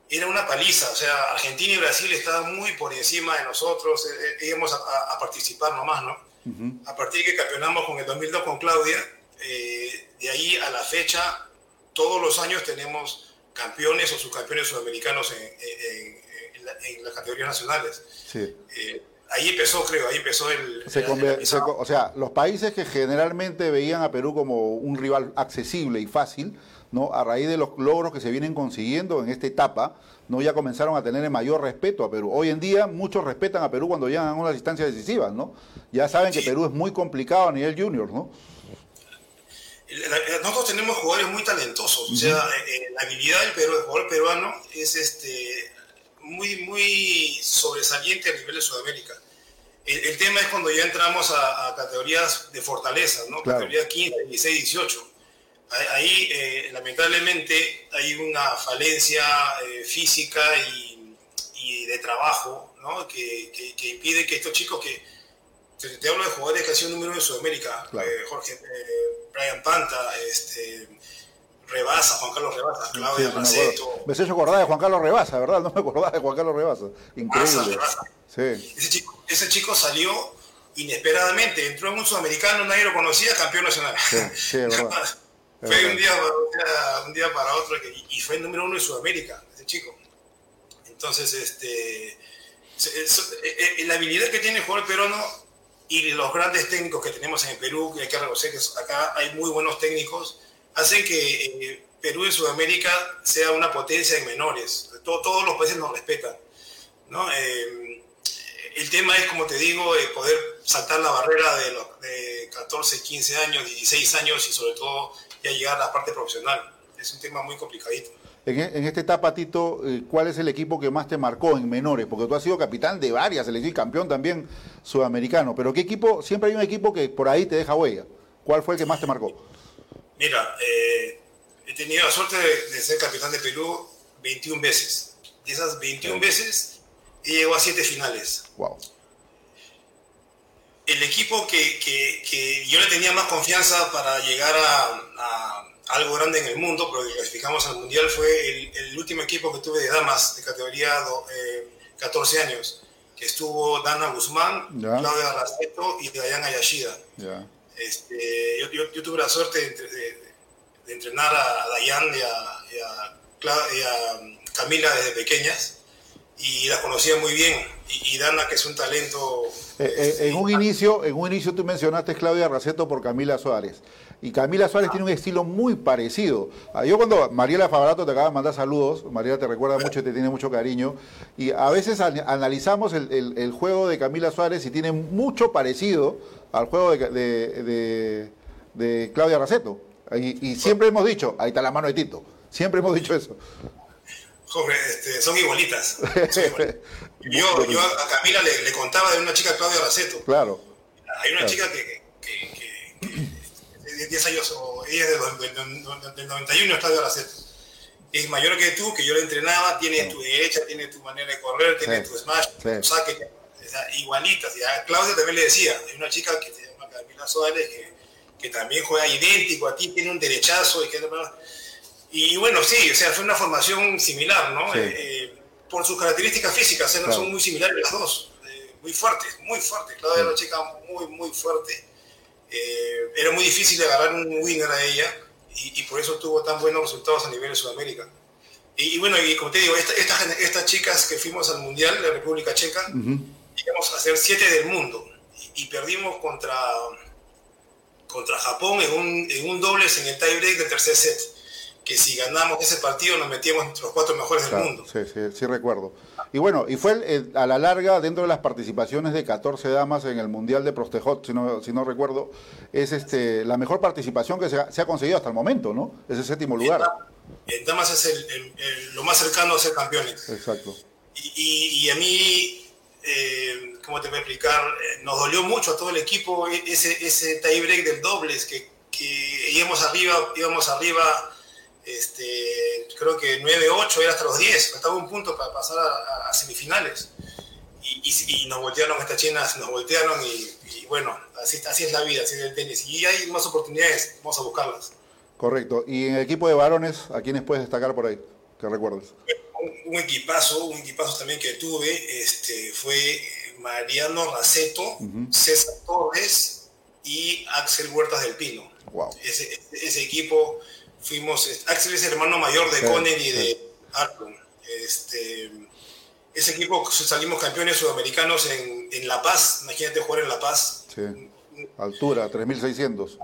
era una paliza, o sea, Argentina y Brasil estaban muy por encima de nosotros, eh, eh, íbamos a, participar nomás, ¿no? A partir de que campeonamos con el 2002 con Claudia, eh, de ahí a la fecha, todos los años tenemos campeones o subcampeones sudamericanos en, las categorías nacionales. Sí. ahí empezó, creo, ahí empezó el... o sea, los países que generalmente veían a Perú como un rival accesible y fácil, ¿no? a raíz de los logros que se vienen consiguiendo en esta etapa, ¿no? ya comenzaron a tener el mayor respeto a Perú. Hoy en día muchos respetan a Perú cuando llegan a unas instancias decisivas, ¿no? Ya saben que Perú es muy complicado a nivel junior, ¿no? Nosotros tenemos jugadores muy talentosos, o sea, eh, la habilidad del, jugador peruano es este, muy, muy sobresaliente a nivel de Sudamérica. El, tema es cuando ya entramos a, categorías de fortaleza, ¿no? Categorías 15, 16, 18 ahí eh, lamentablemente hay una falencia eh, física y, de trabajo ¿no? que, que, impide que estos chicos que te, hablo de jugadores que han sido número en Sudamérica, eh, Jorge, Brian Panta, este, Rebasa, Juan Carlos Rebasa, Claudia sí, Maceto. Me, sé acordar de Juan Carlos Rebasa, ¿verdad? No me acordaba de Juan Carlos Rebasa. Increíble. Sí. Ese, chico, ese chico salió inesperadamente, entró en un sudamericano, nadie lo conocía, campeón nacional. Sí, sí, verdad. Fue un día, para, un día para otro y fue el número uno de Sudamérica, ese chico. Entonces, este, eh, eh, la habilidad que tiene el jugador peruano y los grandes técnicos que tenemos en el Perú, que hay que reconocer que acá hay muy buenos técnicos, hacen que eh, Perú y Sudamérica sea una potencia en menores. todos los países nos respetan. ¿no? el tema es, como te digo, poder saltar la barrera de, los, de 14, 15 años, 16 años y sobre todo llegar a la parte profesional. Es un tema muy complicadito. En, en, esta etapa, Tito, eh, ¿cuál es el equipo que más te marcó en menores? Porque tú has sido capitán de varias selecciones, campeón también sudamericano. Pero ¿qué equipo? Siempre hay un equipo que por ahí te deja huella. ¿Cuál fue el que más te marcó? Mira, eh, he tenido la suerte de, ser capitán de Perú 21 veces. De esas 21 veces, he llegado a 7 finales. Wow el equipo que, que, yo le tenía más confianza para llegar a, algo grande en el mundo, pero clasificamos al Mundial, fue el, último equipo que tuve de damas de categoría 14 eh, años, que estuvo Dana Guzmán, Claudia Raceto y Dayana Yashida. Este, yo, tuve la suerte de, entrenar a Dayan y a, Camila desde pequeñas y las conocía muy bien. Y, Dana, que es un talento... Eh, eh, en, un inicio, en un inicio tú mencionaste Claudia Raceto por Camila Suárez. Y Camila Suárez tiene un estilo muy parecido. Ah, yo cuando Mariela Favarato te acaba de mandar saludos, Mariela te recuerda mucho y te tiene mucho cariño, y a veces analizamos el, juego de Camila Suárez y tiene mucho parecido al juego de, Claudia Raceto. Y, siempre hemos dicho, ahí está la mano de Tito, siempre hemos dicho eso. Este, son igualitas. Yo, a Camila le, contaba de una chica Claudia Raceto. Claro. Hay una chica que de 10 años, o ella es del, del, 91, está de la Es mayor que tú, que yo la entrenaba, tiene tu derecha, tiene tu manera de correr, tiene tu smash, tu saque, igualitas. Y a Claudia también le decía, hay una chica que se llama Camila Suárez que, que también juega idéntico a ti, tiene un derechazo. Y, que, y bueno, sí, o sea, fue una formación similar, ¿no? Eh, eh, por sus características físicas, son muy similares las dos, eh, muy fuertes, muy fuertes. Claudia es una chica muy, muy fuerte. Eh, era muy difícil agarrar un winner a ella y, por eso tuvo tan buenos resultados a nivel de Sudamérica. Y, bueno, y como te digo, estas chicas que fuimos al Mundial de República Checa, llegamos a ser siete del mundo y, perdimos contra, contra Japón en un, en un dobles en el tiebreak del tercer set que si ganamos ese partido nos metíamos entre los cuatro mejores del mundo. Sí, sí, sí recuerdo. Y bueno, y fue a la larga, dentro de las participaciones de 14 damas en el Mundial de Prostejot, si no, si no recuerdo, es este la mejor participación que se ha, conseguido hasta el momento, ¿no? Es el séptimo lugar. En damas es el, lo más cercano a ser campeones. Exacto. Y, a mí, eh, ¿cómo te voy a explicar? Eh, nos dolió mucho a todo el equipo e, ese, ese tie break del dobles, que, que íbamos arriba, íbamos arriba este, creo que 9-8 era hasta los 10, faltaba un punto para pasar a, semifinales. Y, nos voltearon estas chinas, nos voltearon y, bueno, así, así es la vida, así es el tenis. Y hay más oportunidades, vamos a buscarlas. Correcto. ¿Y en el equipo de varones, a quiénes puedes destacar por ahí? Que recuerdes. Un, equipazo, un equipazo también que tuve, este, fue Mariano Raceto, César Torres y Axel Huertas del Pino. Wow. Ese, ese equipo fuimos, Axel es el hermano mayor de Conner y de Arton. Este, ese equipo salimos campeones sudamericanos en, en, La Paz, imagínate jugar en La Paz. Sí. Altura, 3600.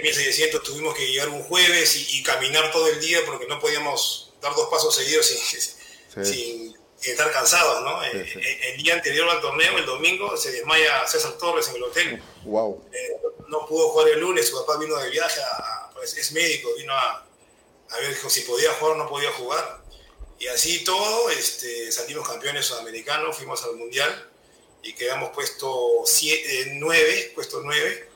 3600, tuvimos que llegar un jueves y, caminar todo el día porque no podíamos dar dos pasos seguidos sin, sin, estar cansados, ¿no? Eh, eh, el, día anterior al torneo, el domingo, se desmaya César Torres en el hotel. Wow. Eh, no pudo jugar el lunes, su papá vino de viaje a, pues, es médico, vino a, ver si podía jugar o no podía jugar. Y así todo, este, salimos campeones sudamericanos, fuimos al Mundial y quedamos puesto 9, eh, puesto 9.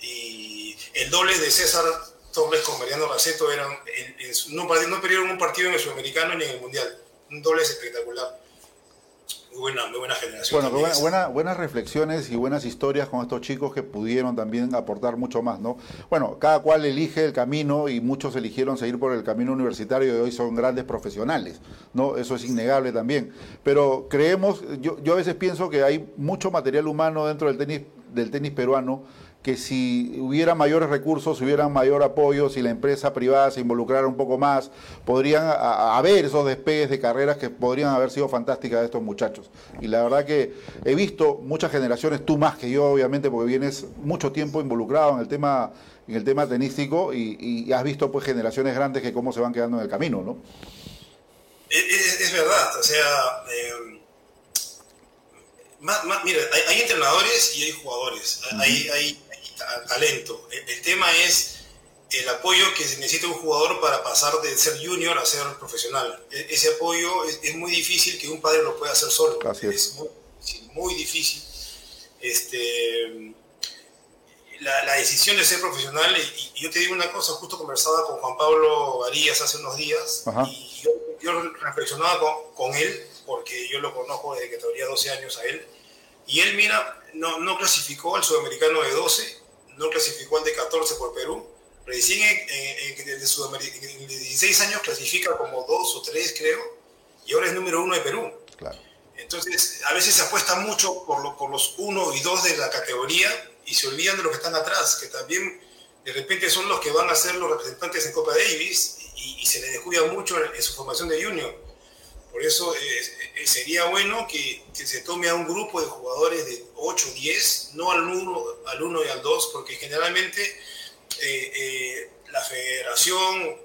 Y el doble de César Torres con Mariano Raceto eran, no, no perdieron un partido en el sudamericano ni en el Mundial. Un doble espectacular buena, muy buena generación. Bueno, buenas reflexiones y buenas historias con estos chicos que pudieron también aportar mucho más, ¿no? Bueno, cada cual elige el camino y muchos eligieron seguir por el camino universitario y hoy son grandes profesionales, ¿no? Eso es innegable también. Pero creemos, yo, yo a veces pienso que hay mucho material humano dentro del tenis, del tenis peruano que si hubiera mayores recursos, si hubiera mayor apoyo, si la empresa privada se involucrara un poco más, podrían haber esos despegues de carreras que podrían haber sido fantásticas de estos muchachos. Y la verdad que he visto muchas generaciones, tú más que yo, obviamente, porque vienes mucho tiempo involucrado en el tema, en el tema tenístico y, has visto pues generaciones grandes que cómo se van quedando en el camino, ¿no? Es, verdad, o sea, eh, mira, hay, entrenadores y hay jugadores, hay, hay talento. El, tema es el apoyo que necesita un jugador para pasar de ser junior a ser profesional. E, ese apoyo es, muy difícil que un padre lo pueda hacer solo. es. muy, difícil. Este, la, decisión de ser profesional, y, yo te digo una cosa, justo conversaba con Juan Pablo Varías hace unos días, y yo, reflexionaba con, con, él, porque yo lo conozco desde que tenía 12 años a él, y él, mira, no, no clasificó al sudamericano de 12, no clasificó al de 14 por Perú, Recién en, en, en, 16 años clasifica como dos o tres, creo, y ahora es número uno de Perú. Claro. Entonces, a veces se apuesta mucho por, por los uno y dos de la categoría y se olvidan de los que están atrás, que también de repente son los que van a ser los representantes en Copa Davis y, se les descuida mucho en, su formación de junior. Por eso eh, eh, sería bueno que, se tome a un grupo de jugadores de 8, 10, no al 1, al uno y al 2, porque generalmente eh, la federación,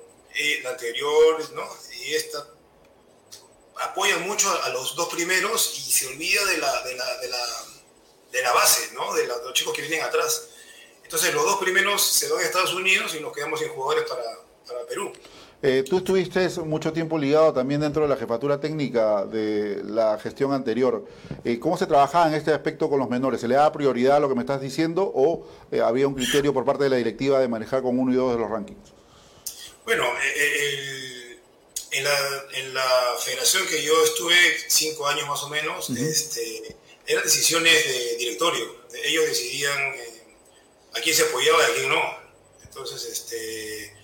la anterior ¿no? y esta, apoyan mucho a, los dos primeros y se olvida de la, de la, de la, de la base, ¿no? de, los chicos que vienen atrás. Entonces los dos primeros se van a Estados Unidos y nos quedamos sin jugadores para, para Perú. Eh, tú estuviste mucho tiempo ligado también dentro de la jefatura técnica de la gestión anterior. Eh, ¿Cómo se trabajaba en este aspecto con los menores? ¿Se le daba prioridad a lo que me estás diciendo o eh, había un criterio por parte de la directiva de manejar con uno y dos de los rankings? Bueno, en, la, federación que yo estuve cinco años más o menos, este, eran decisiones de directorio. Ellos decidían a quién se apoyaba y a quién no. Entonces, este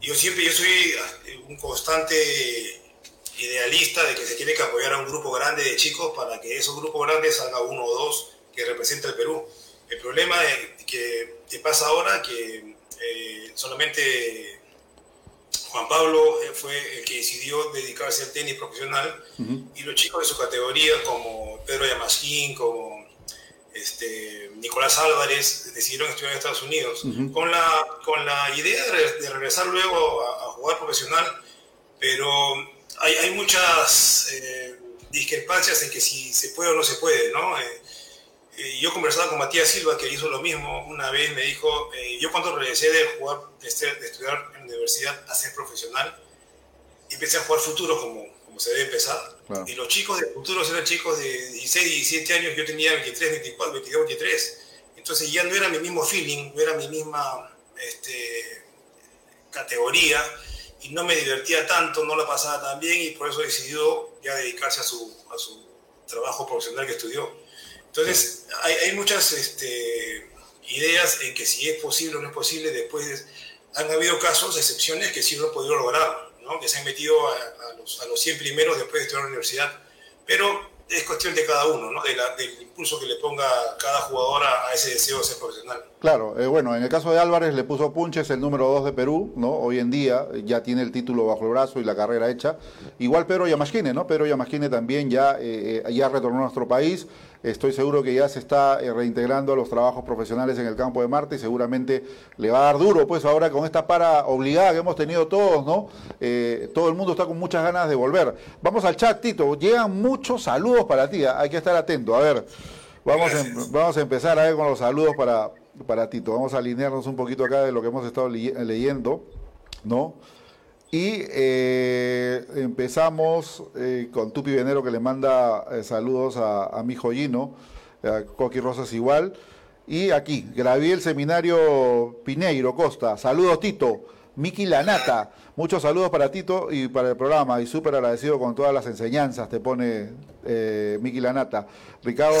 yo siempre, yo soy eh, un constante idealista de que se tiene que apoyar a un grupo grande de chicos para que esos grupos grandes salga uno o dos que representa el Perú. El problema que, que pasa ahora que eh, solamente Juan Pablo eh, fue el que decidió dedicarse al tenis profesional y los chicos de su categoría como Pedro Yamasquín, como este, Nicolás Álvarez decidieron estudiar en Estados Unidos, con, la, con la idea de, regresar luego a, jugar profesional, pero hay, hay muchas eh, discrepancias en que si se puede o no se puede, ¿no? Eh, eh, yo conversaba con Matías Silva, que hizo lo mismo una vez, me dijo, yo cuando regresé de jugar, de, estudiar en la universidad a ser profesional, empecé a jugar futuro como se debe empezar, y los chicos de futuro eran chicos de 16, 17 años, yo tenía 23, 24, 22, 23. Entonces ya no era mi mismo feeling, no era mi misma este, categoría y no me divertía tanto, no la pasaba tan bien y por eso decidió ya dedicarse a su, a su trabajo profesional que estudió. Entonces hay, hay muchas este, ideas en que si es posible o no es posible, después han habido casos, excepciones que sí lo han podido lograr, ¿no? que se han metido a, a los 100 primeros después de estudiar en la universidad. Pero es cuestión de cada uno, ¿no? del impulso que le ponga cada jugador a, ese deseo de ser profesional. Claro, eh, bueno, en el caso de Álvarez le puso Punches el número 2 de Perú, ¿no? Hoy en día ya tiene el título bajo el brazo y la carrera hecha. Igual Pedro Yamasquine, ¿no? Pedro Yamasquine también ya, eh, eh, ya retornó a nuestro país. Estoy seguro que ya se está reintegrando a los trabajos profesionales en el campo de Marte y seguramente le va a dar duro, pues ahora con esta para obligada que hemos tenido todos, ¿no? todo el mundo está con muchas ganas de volver. Vamos al chat, Tito. Llegan muchos saludos para ti, ¿ah? hay que estar atento. A ver, vamos, a, em, vamos a empezar a ver con los saludos para, para Tito. Vamos a alinearnos un poquito acá de lo que hemos estado leyendo, ¿no? Y eh, empezamos eh, con Tupi Venero que le manda eh, saludos a, mi joyino, a Coqui Rosas igual. Y aquí, el Seminario Pineiro Costa. Saludos Tito. Miki Lanata, muchos saludos para Tito y para el programa y súper agradecido con todas las enseñanzas, te pone Miki Lanata. Ricardo,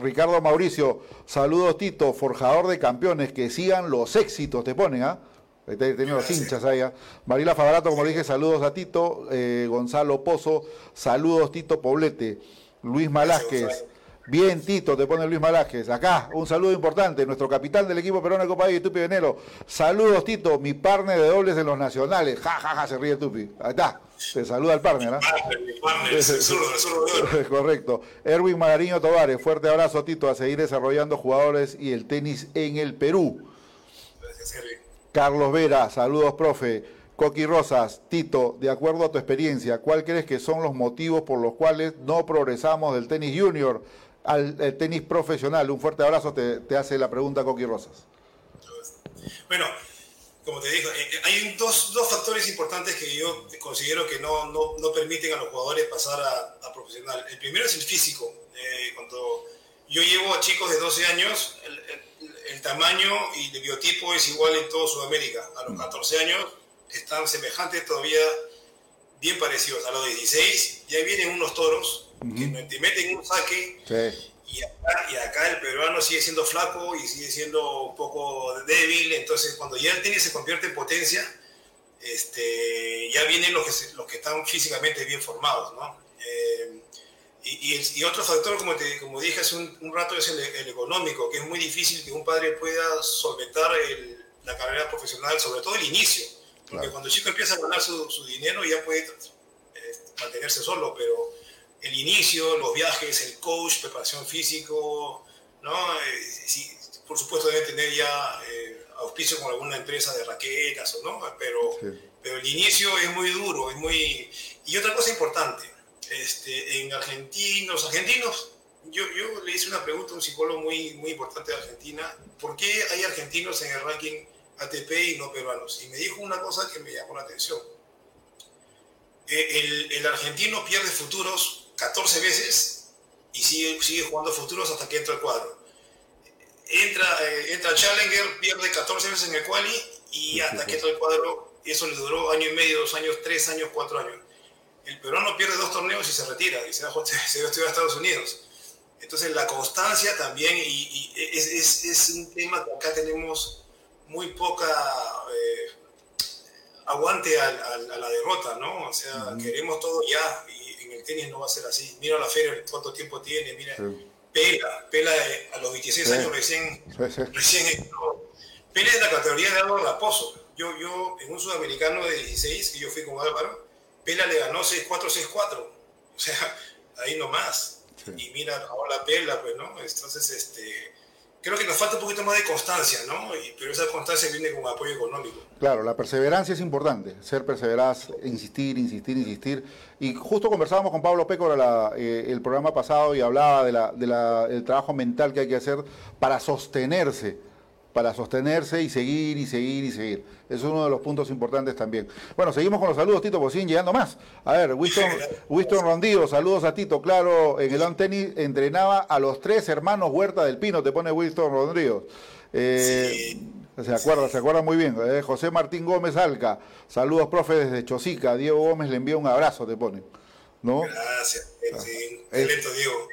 Ricardo Mauricio, saludos Tito, forjador de campeones, que sigan los éxitos, te pone, ¿ah? Tenía los hinchas ahí. ¿ah? Marila Fabarato, como dije, saludos a Tito. Eh, Gonzalo Pozo, saludos Tito Poblete. Luis Malásquez. Bien, Tito, te pone Luis Malásquez. Acá, un saludo importante. Nuestro capitán del equipo peruano de Copa de Tupi Venero. Saludos, Tito, mi partner de dobles en los nacionales. Ja, ja, ja, se ríe Tupi. Ahí está. Te saluda el partner. Correcto. Erwin Magariño Tovares, fuerte abrazo, Tito, a seguir desarrollando jugadores y el tenis en el Perú. Gracias, Erwin. Carlos Vera, saludos, profe. Coqui Rosas, Tito, de acuerdo a tu experiencia, ¿cuál crees que son los motivos por los cuales no progresamos del tenis junior al, tenis profesional? Un fuerte abrazo, te, hace la pregunta Coqui Rosas. Bueno, como te digo, eh, eh, hay dos, dos, factores importantes que yo considero que no, no, permiten a los jugadores pasar a, profesional. El primero es el físico. Eh, cuando yo llevo a chicos de 12 años, el tamaño y el biotipo es igual en toda Sudamérica. A los 14 mm. años están semejantes todavía bien parecidos. A los 16 ya vienen unos toros que te meten un saque Y acá, y acá, el peruano sigue siendo flaco y sigue siendo un poco débil, entonces cuando ya el tenis se convierte en potencia, este, ya vienen los que, los que están físicamente bien formados, ¿no? Eh, y, y, otro factor, como, te, como dije hace un, un rato, es el, económico, que es muy difícil que un padre pueda solventar el, la carrera profesional, sobre todo el inicio. Porque cuando el chico empieza a ganar su, su dinero ya puede eh, mantenerse solo, pero el inicio, los viajes, el coach, preparación físico, ¿no? Eh, por supuesto debe tener ya eh, auspicio con alguna empresa de raquetas, ¿no? Pero, pero el inicio es muy duro, es muy... Y otra cosa importante, este, en Argentina, los argentinos, yo, yo le hice una pregunta a un psicólogo muy, muy importante de Argentina, ¿por qué hay argentinos en el ranking ATP y no peruanos? Y me dijo una cosa que me llamó la atención. El, el argentino pierde futuros 14 veces y sigue, sigue jugando futuros hasta que entra el cuadro. Entra, eh, entra Challenger, pierde 14 veces en el quali y hasta que entra el cuadro, eso le duró año y medio, dos años, tres años, cuatro años el peruano pierde dos torneos y se retira y se va, se va a estudiar a Estados Unidos. Entonces la constancia también, y, es, es, es, un tema que acá tenemos muy poca eh, aguante a, a, a, la derrota, ¿no? O sea, uh -huh. queremos todo ya y en el tenis no va a ser así. Mira la Federer, cuánto tiempo tiene, mira, sí. Pela, Pela a los 26 sí. años recién, sí, recién Pela es la categoría de Álvaro Raposo. Yo, yo en un sudamericano de 16, que yo fui con Álvaro, Pela le ganó 6-4, 6-4. O sea, ahí nomás. Sí. Y mira, ahora Pela, pues, ¿no? Entonces, este, creo que nos falta un poquito más de constancia, ¿no? Y, pero esa constancia viene con apoyo económico. Claro, la perseverancia es importante, ser perseveraz, insistir, insistir, insistir. Y justo conversábamos con Pablo Pécora eh, el programa pasado y hablaba del de la, de trabajo mental que hay que hacer para sostenerse para sostenerse y seguir y seguir y seguir. Eso es uno de los puntos importantes también. Bueno, seguimos con los saludos, Tito, pues siguen llegando más. A ver, Winston, Winston Rondío, saludos a Tito. Claro, en el on tenis entrenaba a los tres hermanos Huerta del Pino, te pone Winston Rondío. Eh, sí. Se acuerda, se acuerda muy bien. Eh, José Martín Gómez Alca, saludos, profe, desde Chosica. Diego Gómez le envía un abrazo, te pone. ¿No? Gracias, sí, excelente, Diego.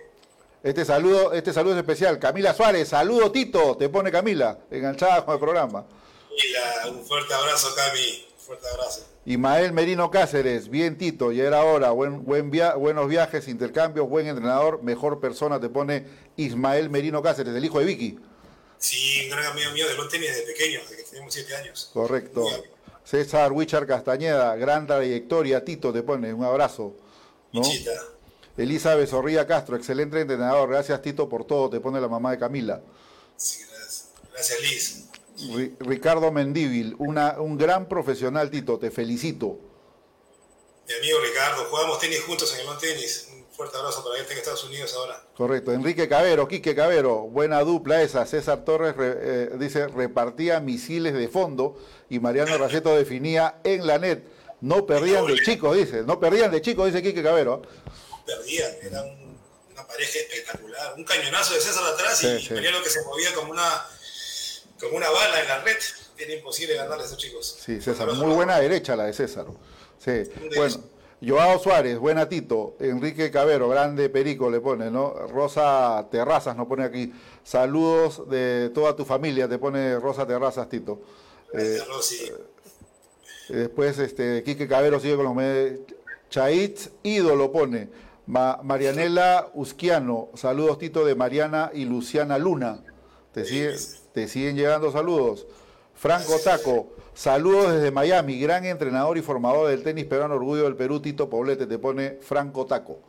Este saludo, este saludo es especial. Camila Suárez, saludo Tito, te pone Camila, enganchada con el programa. Camila, un fuerte abrazo, Cami. Un fuerte abrazo. Ismael Merino Cáceres, bien Tito, ya era hora, buen, buen via buenos viajes, intercambios, buen entrenador, mejor persona, te pone Ismael Merino Cáceres, el hijo de Vicky. Sí, un gran amigo mío de los tenis desde pequeño, desde que teníamos siete años. Correcto. César Wichar Castañeda, gran trayectoria, Tito, te pone un abrazo. ¿no? Michita. Elizabeth Zorrilla Castro, excelente entrenador. Gracias, Tito, por todo. Te pone la mamá de Camila. Sí, gracias. Gracias, Liz. Ricardo Mendívil, una, un gran profesional, Tito. Te felicito. Mi amigo Ricardo, jugamos tenis juntos en el tenis. Un fuerte abrazo para está en Estados Unidos ahora. Correcto. Enrique Cabero, Quique Cabero, buena dupla esa. César Torres re, eh, dice, repartía misiles de fondo y Mariano Raceto definía en la net. No perdían de chicos, dice. No perdían de chicos, dice Quique Cabero perdían, una pareja espectacular, un cañonazo de César atrás sí, y sí. Mariano que se movía como una, como una bala en la red, era imposible ganarle a esos chicos. Sí, César, muy buena derecha la de César. Sí, bueno. Joao Suárez, buena Tito, Enrique Cabero, grande Perico le pone, ¿no? Rosa Terrazas nos pone aquí. Saludos de toda tu familia, te pone Rosa Terrazas, Tito. Gracias, eh, Rosy. Eh, después, este, Quique Cabero sigue con los medios. Chaitz ídolo pone. Ma Marianela Usquiano, saludos Tito de Mariana y Luciana Luna. Te, sigue, te siguen llegando saludos. Franco Taco, saludos desde Miami, gran entrenador y formador del tenis peruano, orgullo del Perú, Tito Poblete, te pone Franco Taco.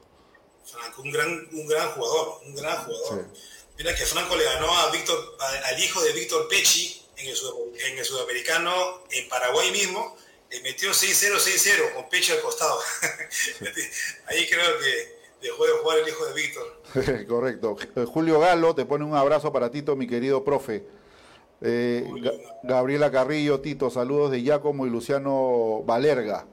Franco, un gran, un gran jugador, un gran jugador. Sí. Mira que Franco le ganó a Víctor, al hijo de Víctor Pecci en el, en el sudamericano en Paraguay mismo, le metió 6-0, 6-0 con pecho al costado. Ahí creo que dejó de jugar el hijo de Víctor. Correcto. Julio Galo te pone un abrazo para Tito, mi querido profe. Eh, Gabriela Carrillo, Tito, saludos de Giacomo y Luciano Valerga.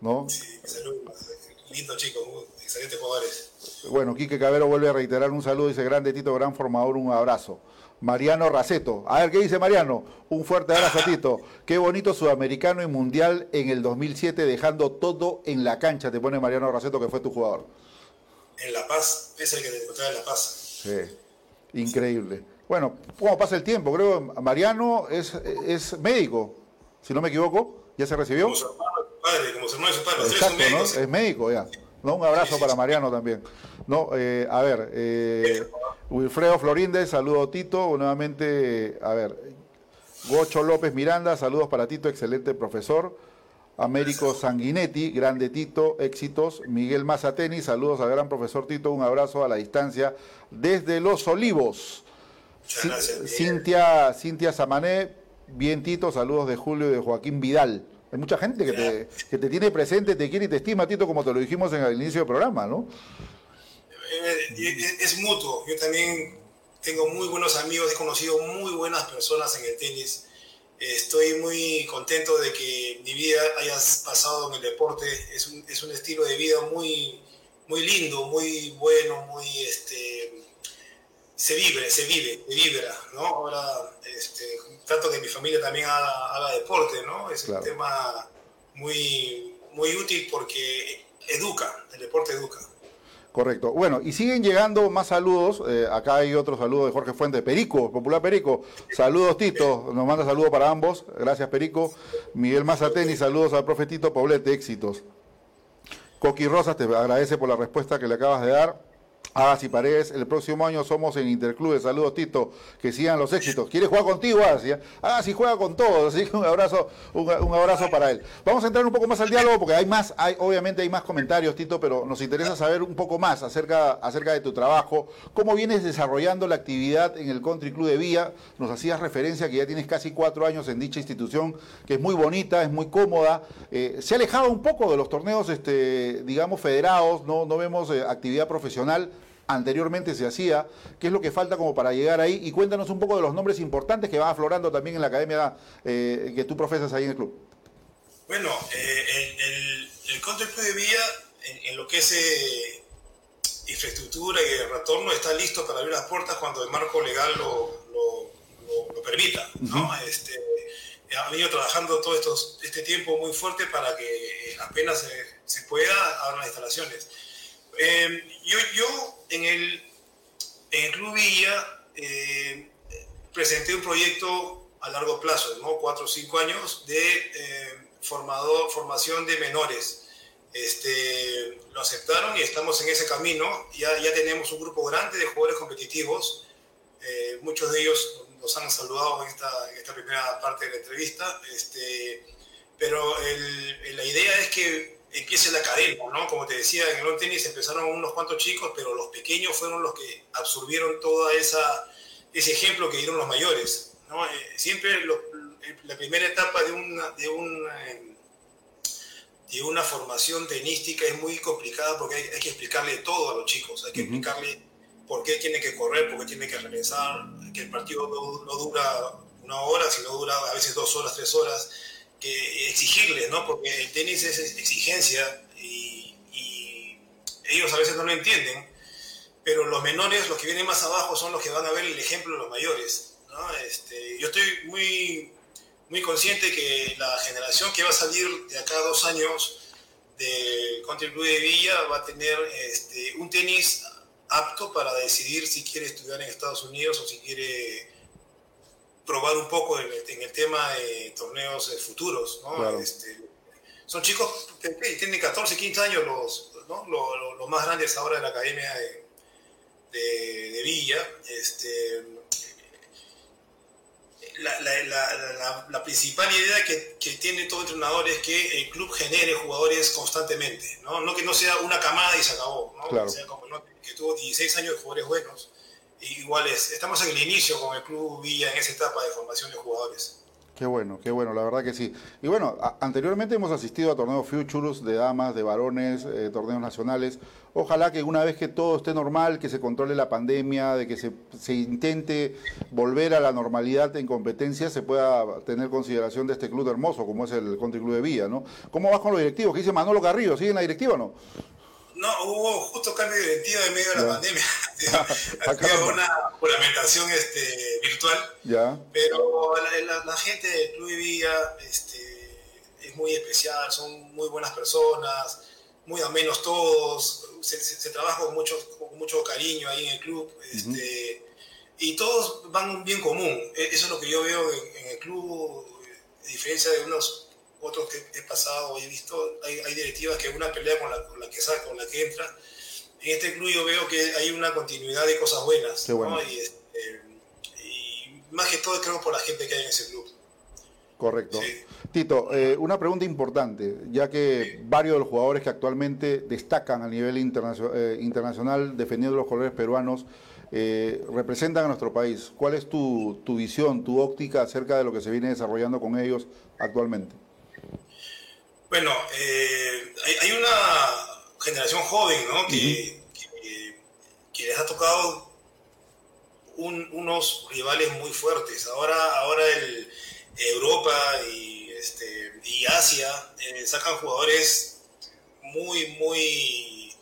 ¿no? Sí, saludos. Lindo chico, excelentes jugadores. Bueno, Quique Cabero vuelve a reiterar un saludo, dice grande Tito, gran formador, un abrazo. Mariano Raceto. A ver, ¿qué dice Mariano? Un fuerte abrazo, Tito. Qué bonito sudamericano y mundial en el 2007, dejando todo en la cancha, te pone Mariano Raceto, que fue tu jugador. En La Paz, es el que te encontraba en La Paz. Sí, increíble. Bueno, ¿cómo pasa el tiempo? Creo que Mariano es, es médico, si no me equivoco. ¿Ya se recibió? Como su padre, como su hermano y su padre. Exacto, ¿no? Es médico ya. ¿No? Un abrazo para Mariano también. No, eh, a ver, eh, Wilfredo Florínez, saludo Tito, nuevamente, a ver, Gocho López Miranda, saludos para Tito, excelente profesor. Américo Sanguinetti, grande Tito, éxitos. Miguel Mazateni, saludos al gran profesor Tito, un abrazo a la distancia desde Los Olivos. Cintia, Cintia Samané, bien Tito, saludos de Julio y de Joaquín Vidal. Hay mucha gente que te, tiene presente, te quiere y te estima, Tito, como te lo dijimos en el inicio del programa, ¿no? Eh, es mutuo. Yo también tengo muy buenos amigos, he conocido muy buenas personas en el tenis. Estoy muy contento de que mi vida haya pasado en el deporte. Es un, es un estilo de vida muy, muy lindo, muy bueno, muy este, se vive, se vive, se vibra, ¿no? Ahora, este, tanto que mi familia también haga, deporte, ¿no? Es un tema muy, muy útil porque educa, el deporte educa. Correcto. Bueno, y siguen llegando más saludos. Eh, acá hay otro saludo de Jorge Fuente, Perico, Popular Perico. Saludos, Tito. Nos manda saludos para ambos. Gracias, Perico. Miguel Mazateni, saludos al profetito Paulete, éxitos. Coqui Rosas, te agradece por la respuesta que le acabas de dar. Agas y Paredes, el próximo año somos en Interclubes. Saludos, Tito. Que sigan los éxitos. ¿Quieres jugar contigo, Agas? Agas y juega con todos. Así que un abrazo, un, abrazo para él. Vamos a entrar un poco más al diálogo porque hay más, hay, obviamente hay más comentarios, Tito, pero nos interesa saber un poco más acerca, de tu trabajo. ¿Cómo vienes desarrollando la actividad en el Country Club de Vía? Nos hacías referencia que ya tienes casi cuatro años en dicha institución, que es muy bonita, es muy cómoda. Eh, se ha alejado un poco de los torneos, este, digamos, federados, no, no vemos eh, actividad profesional anteriormente se hacía, qué es lo que falta como para llegar ahí y cuéntanos un poco de los nombres importantes que van aflorando también en la academia eh, que tú profesas ahí en el club. Bueno, eh, el, el, Club de Vía, en, lo que es eh, infraestructura y retorno, está listo para abrir las puertas cuando el marco legal lo, lo, permita. ¿no? este, ha venido trabajando todo estos, este tiempo muy fuerte para que apenas se, se pueda abrir las instalaciones. Yo, yo en el, en Club Villa eh, presenté un proyecto a largo plazo, ¿no? cuatro o cinco años, de eh, formador, formación de menores. Este, lo aceptaron y estamos en ese camino. Ya, ya tenemos un grupo grande de jugadores competitivos. Eh, muchos de ellos nos han saludado en esta, en esta primera parte de la entrevista. Este, pero el, la idea es que empiece la cadena, ¿no? Como te decía, en el tenis empezaron unos cuantos chicos, pero los pequeños fueron los que absorbieron toda esa ese ejemplo que dieron los mayores, ¿no? Eh, siempre eh, la primera etapa de una de una eh, de una formación tenística es muy complicada porque hay, que explicarle todo a los chicos, hay que explicarle por qué tiene que correr, por qué tiene que regresar, que el partido no, no dura una hora, sino dura a veces dos horas, tres horas que exigirles, ¿no? Porque el tenis es exigencia y, ellos a veces no lo entienden, pero los menores, los que vienen más abajo, son los que van a ver el ejemplo de los mayores. Este, yo estoy muy, muy consciente que la generación que va a salir de acá a dos años del Country Club de Villa va a tener este, un tenis apto para decidir si quiere estudiar en Estados Unidos o si quiere probar un poco en el, tema de torneos eh, futuros. ¿no? Este, son chicos que tienen 14, 15 años los, ¿no? los, más grandes ahora de la Academia de, Villa. Este, la, la, la, principal idea que, que, tiene todo entrenador es que el club genere jugadores constantemente, no, no que no sea una camada y se acabó, ¿no? Sea como, que tuvo 16 años de jugadores buenos igual es, estamos en el inicio con el Club Villa en esa etapa de formación de jugadores. Qué bueno, qué bueno, la verdad que sí. Y bueno, anteriormente hemos asistido a torneos Futures de damas, de varones, eh, torneos nacionales. Ojalá que una vez que todo esté normal, que se controle la pandemia, de que se, se, intente volver a la normalidad en competencia, se pueda tener consideración de este club hermoso como es el Country Club de Villa, ¿no? ¿Cómo vas con los directivos? ¿Qué dice Manolo Carrillo? ¿Sigue en la directiva o no? No, hubo justo cambio de directiva en medio de la pandemia. Había una juramentación este, virtual. Ya. Pero la, gente de Club Villa este, es muy especial, son muy buenas personas. muy amenos todos, se, trabaja con mucho, con mucho cariño ahí en el club, este, y todos van un bien común. E, eso es lo que yo veo en, el club, a diferencia de unos otros que he pasado y he visto, hay, directivas que una pelea con la, con la que sale, con la que entra. En este club yo veo que hay una continuidad de cosas buenas. Este, y, más que todo creo por la gente que hay en ese club. Correcto. Tito, eh, una pregunta importante, ya que varios de los jugadores que actualmente destacan a nivel eh, internacional defendiendo los colores peruanos eh, representan a nuestro país. ¿Cuál es tu, visión, tu óptica acerca de lo que se viene desarrollando con ellos actualmente? Bueno, hay, una generación joven ¿no? que, les ha tocado unos rivales muy fuertes. Ahora, ahora el Europa y, este, y Asia eh, sacan jugadores muy, muy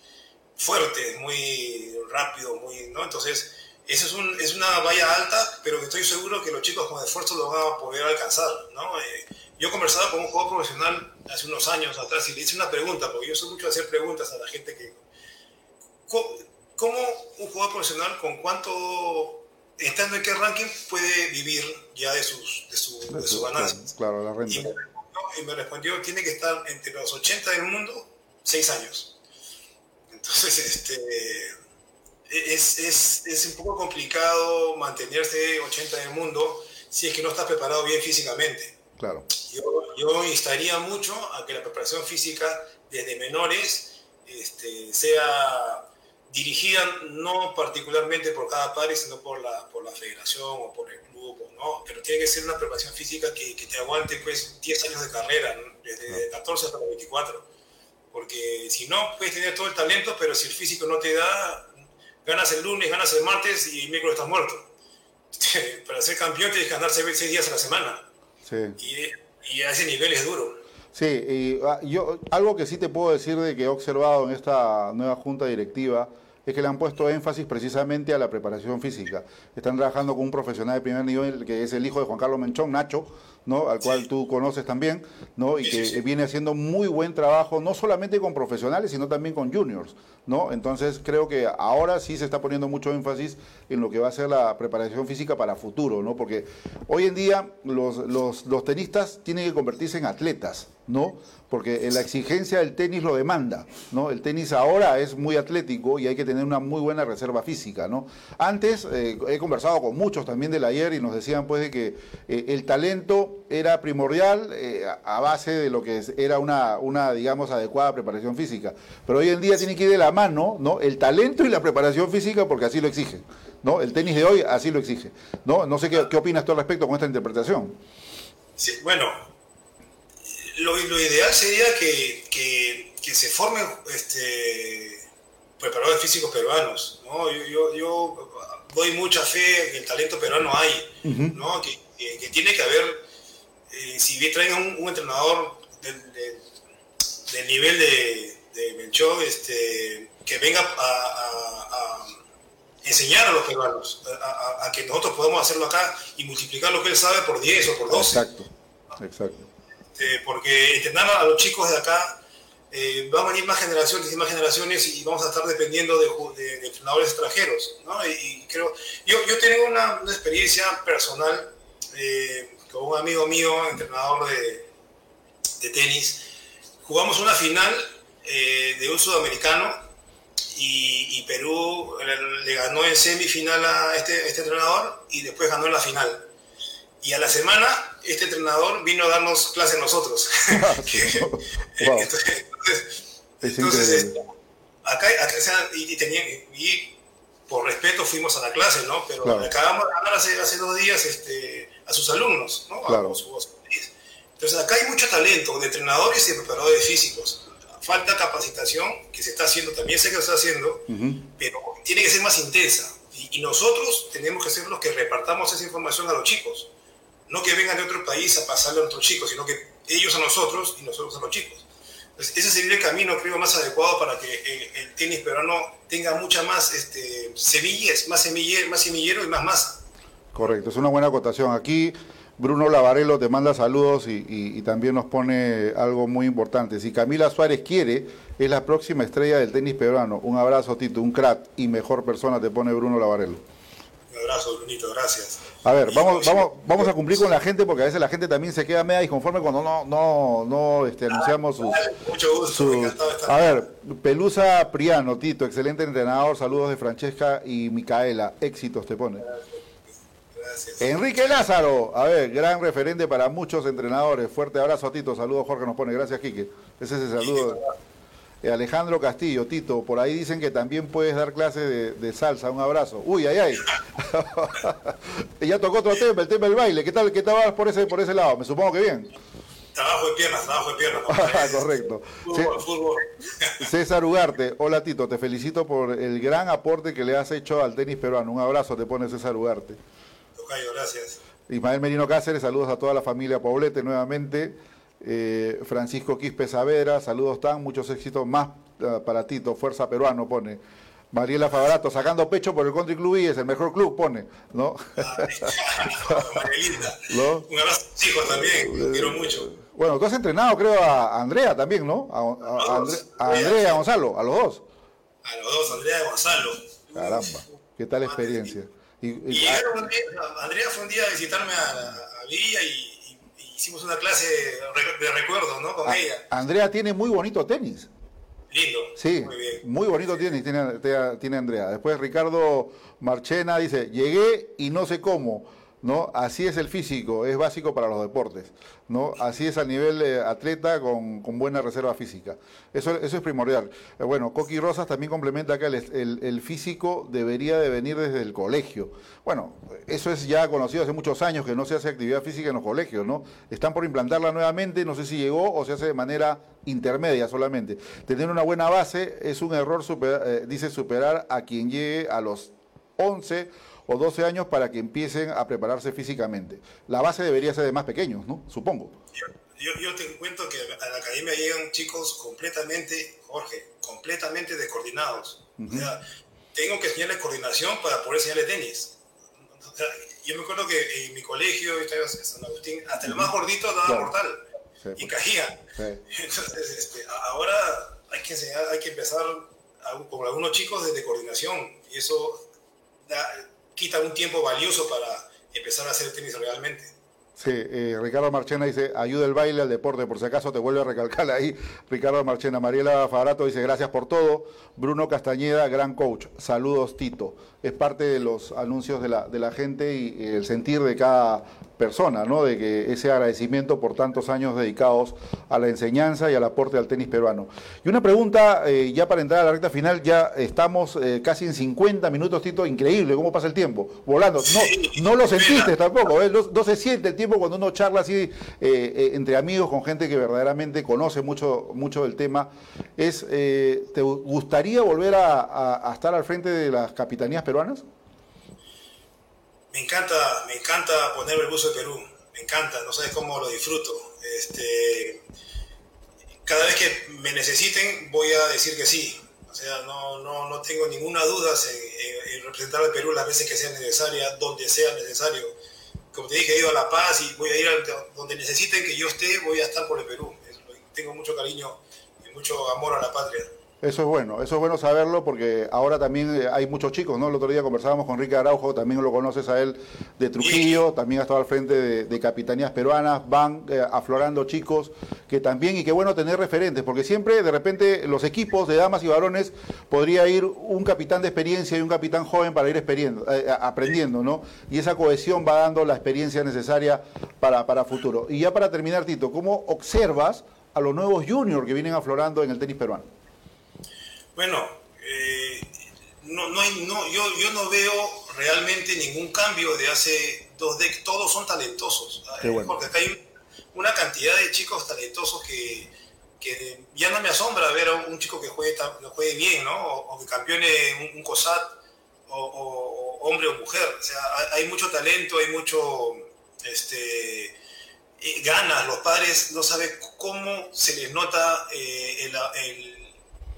fuertes, muy rápidos, muy, ¿no? Entonces, eso es, un, es una valla alta, pero estoy seguro que los chicos con esfuerzo lo van a poder alcanzar, ¿no? Eh, yo conversaba con un jugador profesional hace unos años atrás y le hice una pregunta, porque yo soy mucho de hacer preguntas a la gente que... ¿Cómo un jugador profesional con cuánto estando en qué ranking puede vivir ya de sus, de su, de su ganancias. Claro, la renta. Y me, respondió, tiene que estar entre los 80 del mundo, 6 años. Entonces, este, es, es, es, un poco complicado mantenerse 80 del mundo si es que no estás preparado bien físicamente. Claro. Yo, yo instaría mucho a que la preparación física desde menores este, sea dirigida no particularmente por cada padre, sino por la, por la federación o por el club, ¿no? Pero tiene que ser una preparación física que, que te aguante pues 10 años de carrera, desde 14 hasta los 24. Porque si no, puedes tener todo el talento, pero si el físico no te da, ganas el lunes, ganas el martes y el miércoles estás muerto. Para ser campeón tienes que andar 6 días a la semana. Sí. Y, y a ese nivel es duro. Sí, ah, yo algo que sí te puedo decir de que he observado en esta nueva junta directiva es que le han puesto énfasis precisamente a la preparación física. Están trabajando con un profesional de primer nivel que es el hijo de Juan Carlos Menchón, Nacho, ¿no? al cual tú conoces también, ¿no? y que viene haciendo muy buen trabajo, no solamente con profesionales, sino también con juniors. ¿no? Entonces creo que ahora sí se está poniendo mucho énfasis en lo que va a ser la preparación física para futuro, ¿no? porque hoy en día los, los, los tenistas tienen que convertirse en atletas. ¿no? Porque la exigencia del tenis lo demanda, ¿no? El tenis ahora es muy atlético y hay que tener una muy buena reserva física, ¿no? Antes eh, he conversado con muchos también del ayer y nos decían pues de que eh, el talento era primordial eh, a base de lo que era una, una, digamos, adecuada preparación física. Pero hoy en día tiene que ir de la mano, ¿no? El talento y la preparación física porque así lo exigen, ¿no? El tenis de hoy así lo exige, ¿no? No sé qué, qué opinas tú al respecto con esta interpretación. Sí, bueno, lo, ideal sería que, que, se formen este, preparadores físicos peruanos. ¿no? Yo, yo, doy mucha fe que el talento peruano hay, ¿no? que, que, tiene que haber, eh, si bien traen un, entrenador del, del, nivel de, de Menchó, este, que venga a, enseñar a los peruanos, a, que nosotros podamos hacerlo acá y multiplicar lo que él sabe por 10 o por 12. Exacto, exacto. Este, porque entrenar a los chicos de acá, eh, van a venir más generaciones y más generaciones y vamos a estar dependiendo de, entrenadores extranjeros. ¿no? Y, creo, yo, yo tengo una, experiencia personal eh, con un amigo mío, entrenador de, de tenis. Jugamos una final eh, de un sudamericano y, Perú le ganó en semifinal a este, este entrenador y después ganó en la final. Y a la semana, este entrenador vino a darnos clase a nosotros. entonces, este, acá, y, y, por respeto fuimos a la clase, ¿no? Pero acabamos de ganar hace, hace, dos días este, a sus alumnos, ¿no? Claro. entonces acá hay mucho talento de entrenadores y de preparadores físicos. Falta capacitación, que se está haciendo, también sé que se está haciendo, pero tiene que ser más intensa. Y, y nosotros tenemos que ser los que repartamos esa información a los chicos no que vengan de otro país a pasarle a otros chicos, sino que ellos a nosotros y nosotros a los chicos. Entonces, ese sería el camino, creo, más adecuado para que eh, el, tenis peruano tenga mucha más este, semillas, más semillero, más semillero y más masa. Correcto, es una buena acotación. Aquí Bruno Lavarello te manda saludos y, también nos pone algo muy importante. Si Camila Suárez quiere, es la próxima estrella del tenis peruano. Un abrazo, Tito, un crack y mejor persona te pone Bruno Lavarello. Un abrazo, Brunito, gracias. A ver, vamos, vamos, vamos a cumplir con la gente porque a veces la gente también se queda media disconforme cuando no, no, no este, anunciamos sus. Mucho gusto, A ver, Pelusa Priano, Tito, excelente entrenador, saludos de Francesca y Micaela, éxitos te pone. Gracias. Enrique Lázaro, a ver, gran referente para muchos entrenadores. Fuerte abrazo a Tito, saludos Jorge nos pone, gracias Quique. Ese es el saludo. Eh, Alejandro Castillo, Tito, por ahí dicen que también puedes dar clases de, salsa. Un abrazo. Uy, ay, ay. ya tocó otro tema, el tema del baile. ¿Qué tal, qué tal por ese, por ese lado? Me supongo que bien. Trabajo de piernas, trabajo de piernas. Correcto. Fútbol, fútbol. César Ugarte, hola Tito, te felicito por el gran aporte que le has hecho al tenis peruano. Un abrazo, te pone César Ugarte. Tocayo, gracias. Ismael Merino Cáceres, saludos a toda la familia Paulete nuevamente. Eh, Francisco Quispe Saavedra, saludos tan, muchos éxitos más eh, para Tito, Fuerza Peruano pone. Mariela Favarato, sacando pecho por el Country Club y es el mejor club, pone, ¿no? ¿No? Un abrazo a hijos también, quiero mucho. Bueno, tú has entrenado, creo, a Andrea también, ¿no? A, Andrea y a Gonzalo, a los dos. A los dos, Andrea y Gonzalo. Caramba, qué tal experiencia. Y, Andrea fue un día a visitarme a, a Villa y hicimos una clase de recuerdo, ¿no? Con ella. Andrea tiene muy bonito tenis. Lindo. Sí, muy, bien. muy bonito tenis tiene, tiene Andrea. Después Ricardo Marchena dice, llegué y no sé cómo. ¿No? Así es el físico, es básico para los deportes, ¿no? Así es a nivel eh, atleta con, buena reserva física. Eso, eso es primordial. Eh, bueno, Coqui Rosas también complementa acá, el, el, físico debería de venir desde el colegio. Bueno, eso es ya conocido hace muchos años que no se hace actividad física en los colegios, ¿no? Están por implantarla nuevamente, no sé si llegó o se hace de manera intermedia solamente. Tener una buena base es un error, eh, dice, superar a quien llegue a los 11 o 12 años para que empiecen a prepararse físicamente. La base debería ser de más pequeños, ¿no? Supongo. Yo, te cuento que a la academia llegan chicos completamente, Jorge, completamente descoordinados. o sea, tengo que enseñarles coordinación para poder enseñarles tenis. yo me acuerdo que en mi colegio, en San Agustín, hasta el más gordito daba mortal y cajía. Entonces, este, ahora hay que enseñar, hay que empezar con algunos chicos desde coordinación y eso da, quita un tiempo valioso para empezar a hacer tenis realmente. Sí, eh, Ricardo Marchena dice, ayuda el baile al deporte, por si acaso te vuelve a recalcar ahí. Ricardo Marchena, Mariela Farato dice, gracias por todo. Bruno Castañeda, gran coach. Saludos, Tito. Es parte de los anuncios de la, de la gente y el sentir de cada persona, ¿no? De que ese agradecimiento por tantos años dedicados a la enseñanza y al aporte al tenis peruano. Y una pregunta, eh, ya para entrar a la recta final, ya estamos eh, casi en 50 minutos, Tito, increíble cómo pasa el tiempo, volando. No, no lo sentiste tampoco, ¿eh? no, se siente el tiempo cuando uno charla así entre amigos con gente que verdaderamente conoce mucho, mucho del tema. Es, ¿Te gustaría volver a estar al frente de las capitanías peruanas? Me encanta, me encanta ponerme el buzo de Perú, me encanta, no sabes cómo lo disfruto. Este, cada vez que me necesiten voy a decir que sí. O sea, no, no, no tengo ninguna duda en, representar al Perú las veces que sea necesaria, donde sea necesario. Como te dije, he ido a La Paz y voy a ir a donde necesiten que yo esté, voy a estar por el Perú. Tengo mucho cariño y mucho amor a la patria. Eso es bueno, eso es bueno saberlo porque ahora también eh, hay muchos chicos, ¿no? El otro día conversábamos con Enrique Araujo, también lo conoces a él de Trujillo, también ha estado al frente de, capitanías peruanas, van eh, aflorando chicos que también, y qué bueno tener referentes, porque siempre de repente los equipos de damas y varones podría ir un capitán de experiencia y un capitán joven para ir eh, aprendiendo, ¿no? Y esa cohesión va dando la experiencia necesaria para, para futuro. Y ya para terminar, Tito, ¿cómo observas a los nuevos juniors que vienen aflorando en el tenis peruano? Bueno, eh, no, no, no, yo, yo no veo realmente ningún cambio de hace dos décadas. Todos son talentosos. Porque acá hay una cantidad de chicos talentosos que, que, ya no me asombra ver a un chico que juegue, que juegue bien, ¿no? O, que campeone un, un COSAT, o, hombre o mujer. O sea, hay, mucho talento, hay mucho este, eh, ganas. Los padres no saben cómo se les nota eh, el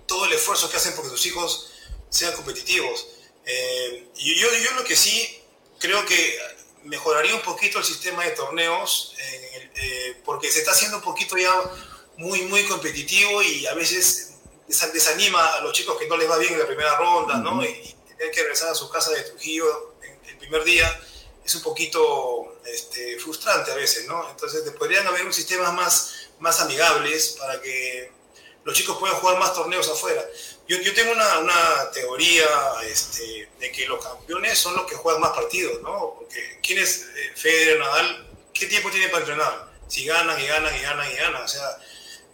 todo el esfuerzo que hacen porque sus hijos sean competitivos. Eh, y yo, yo lo que sí creo que mejoraría un poquito el sistema de torneos, eh, porque se está haciendo un poquito ya muy, muy competitivo y a veces desanima a los chicos que no les va bien en la primera ronda, ¿no? Y, tener que regresar a su casa de Trujillo en el primer día es un poquito este, frustrante a veces, ¿no? Entonces podrían haber un sistema más, más amigables para que los chicos puedan jugar más torneos afuera. Yo, yo tengo una, una teoría este, de que los campeones son los que juegan más partidos, ¿no? Porque ¿quién es eh, Federer, Nadal? ¿Qué tiempo tiene para entrenar? Si ganan y ganan y ganan y ganan, o sea,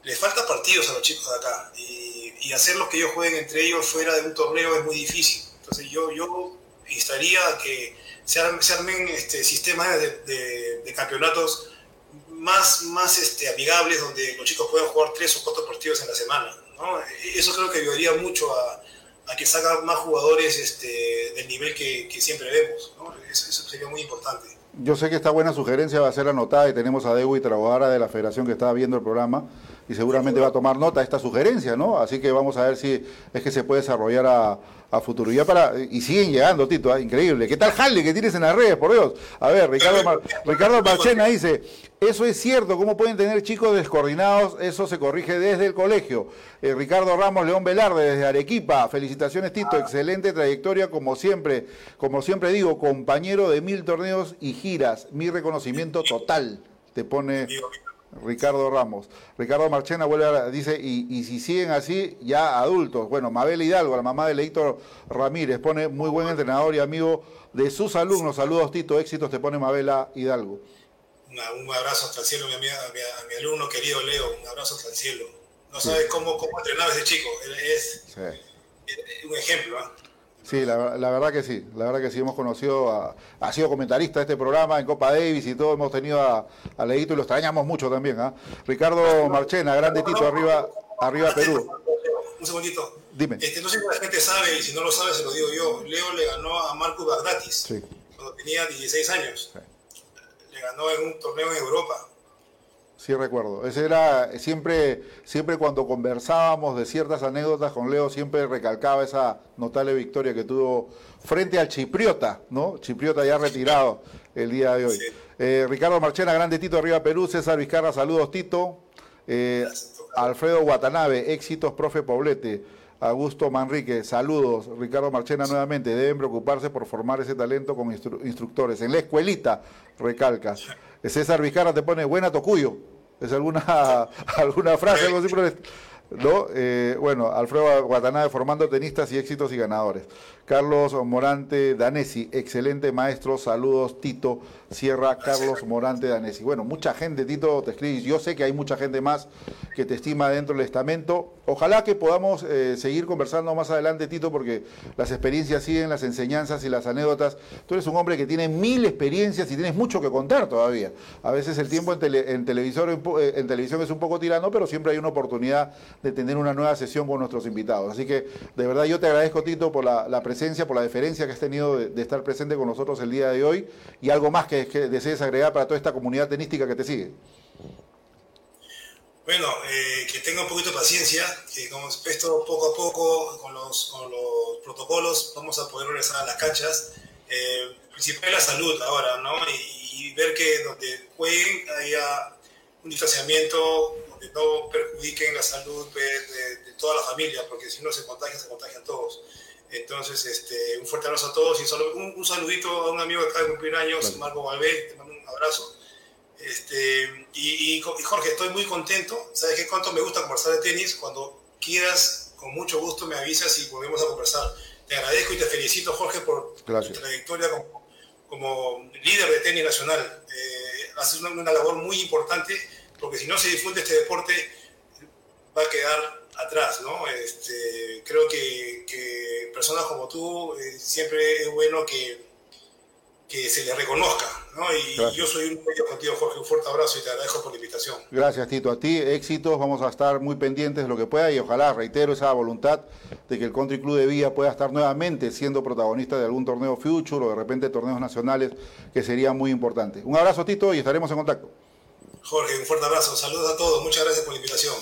les falta partidos a los chicos de acá y, y hacer los que ellos jueguen entre ellos fuera de un torneo es muy difícil. Entonces yo, yo instaría que se armen, este, sistemas de, de campeonatos más, más este, amigables donde los chicos puedan jugar tres o cuatro partidos en la semana. ¿no? Eso creo que ayudaría mucho a, a que salgan más jugadores este, del nivel que, siempre vemos. ¿no? Eso, eso, sería muy importante. Yo sé que esta buena sugerencia va a ser anotada y tenemos a Dewi Trabajara de la Federación que estaba viendo el programa y seguramente va a tomar nota de esta sugerencia, ¿no? Así que vamos a ver si es que se puede desarrollar a, futuro. Y, para, y siguen llegando, Tito, ¿eh? increíble. ¿Qué tal Jale que tienes en las redes, por Dios? A ver, Ricardo, Ricardo Marchena dice, eso es cierto, ¿cómo pueden tener chicos descoordinados? Eso se corrige desde el colegio. Eh, Ricardo Ramos León Velarde, desde Arequipa. Felicitaciones, Tito, excelente trayectoria, como siempre. Como siempre digo, compañero de mil torneos y giras. Mi reconocimiento total. Te pone... Ricardo Ramos. Ricardo Marchena vuelve a, dice, y, y, si siguen así, ya adultos. Bueno, Mabel Hidalgo, la mamá de Leito Ramírez, pone muy buen entrenador y amigo de sus alumnos. Saludos, Tito, éxitos, te pone Mabela Hidalgo. Una, un abrazo hasta el cielo, mi, amiga, mi, a mi, alumno querido Leo, un abrazo hasta el cielo. No sabes cómo, cómo entrenaba ese chico, es, sí. es un ejemplo. ¿eh? Sí, la, la, verdad que sí, la verdad que sí, hemos conocido, a, ha sido comentarista de este programa en Copa Davis y todo, hemos tenido a, a Leito y lo extrañamos mucho también. ¿eh? Ricardo Marchena, grande Tito, arriba, arriba Perú. Un segundito. Dime. Este, no sé si la gente sabe, y si no lo sabe se lo digo yo, Leo le ganó a Marco Bagdatis sí. cuando tenía 16 años. Sí. Le ganó en un torneo en Europa. Sí recuerdo. Ese era siempre, siempre cuando conversábamos de ciertas anécdotas con Leo, siempre recalcaba esa notable victoria que tuvo frente al Chipriota, ¿no? Chipriota ya retirado el día de hoy. Sí. Eh, Ricardo Marchena, grande Tito arriba Perú, César Vizcarra, saludos Tito. Eh, Alfredo Watanabe, éxitos, profe Poblete. Augusto Manrique, saludos. Ricardo Marchena nuevamente, deben preocuparse por formar ese talento con instru instructores. En la escuelita, recalca. César Vizcarra te pone buena tocuyo. ¿Es alguna, alguna frase, algo. ¿no? Eh, bueno, Alfredo Watanabe formando tenistas y éxitos y ganadores. Carlos Morante Danesi, excelente maestro, saludos Tito Sierra, Carlos Morante Danesi. Bueno, mucha gente, Tito, te escribes, yo sé que hay mucha gente más que te estima dentro del estamento. Ojalá que podamos eh, seguir conversando más adelante, Tito, porque las experiencias siguen, las enseñanzas y las anécdotas. Tú eres un hombre que tiene mil experiencias y tienes mucho que contar todavía. A veces el tiempo en, tele, en televisor, en, en televisión es un poco tirano, pero siempre hay una oportunidad de tener una nueva sesión con nuestros invitados. Así que, de verdad, yo te agradezco, Tito, por la, la presencia, por la deferencia que has tenido de, de, estar presente con nosotros el día de hoy y algo más que, que desees agregar para toda esta comunidad tenística que te sigue. Bueno, eh, que tenga un poquito de paciencia, que como esto poco a poco, con los, con los protocolos, vamos a poder regresar a las canchas. Eh, principal la salud ahora, ¿no? Y, y, ver que donde jueguen haya un distanciamiento, donde no perjudiquen la salud de, de, de toda la familia, porque si no se contagian, se contagian todos. Entonces, este, un fuerte abrazo a todos y solo un, un saludito a un amigo que acaba de cumplir años. Marco Valvé, te mando un abrazo. Este, y, y, Jorge, estoy muy contento. ¿Sabes qué? Cuánto me gusta conversar de tenis. Cuando quieras, con mucho gusto me avisas y volvemos a conversar. Te agradezco y te felicito, Jorge, por Gracias. tu trayectoria como, como, líder de tenis nacional. Eh, haces una, una, labor muy importante porque si no se difunde este deporte va a quedar atrás, ¿no? Este, creo que, que, personas como tú eh, siempre es bueno que que se le reconozca. ¿no? Y Gracias. yo soy un medio contigo, Jorge. Un fuerte abrazo y te agradezco por la invitación. Gracias, Tito. A ti, éxitos. Vamos a estar muy pendientes de lo que pueda y ojalá, reitero esa voluntad de que el Country Club de Villa pueda estar nuevamente siendo protagonista de algún torneo Future o de repente torneos nacionales, que sería muy importante. Un abrazo, Tito, y estaremos en contacto. Jorge, un fuerte abrazo. Saludos a todos. Muchas gracias por la invitación.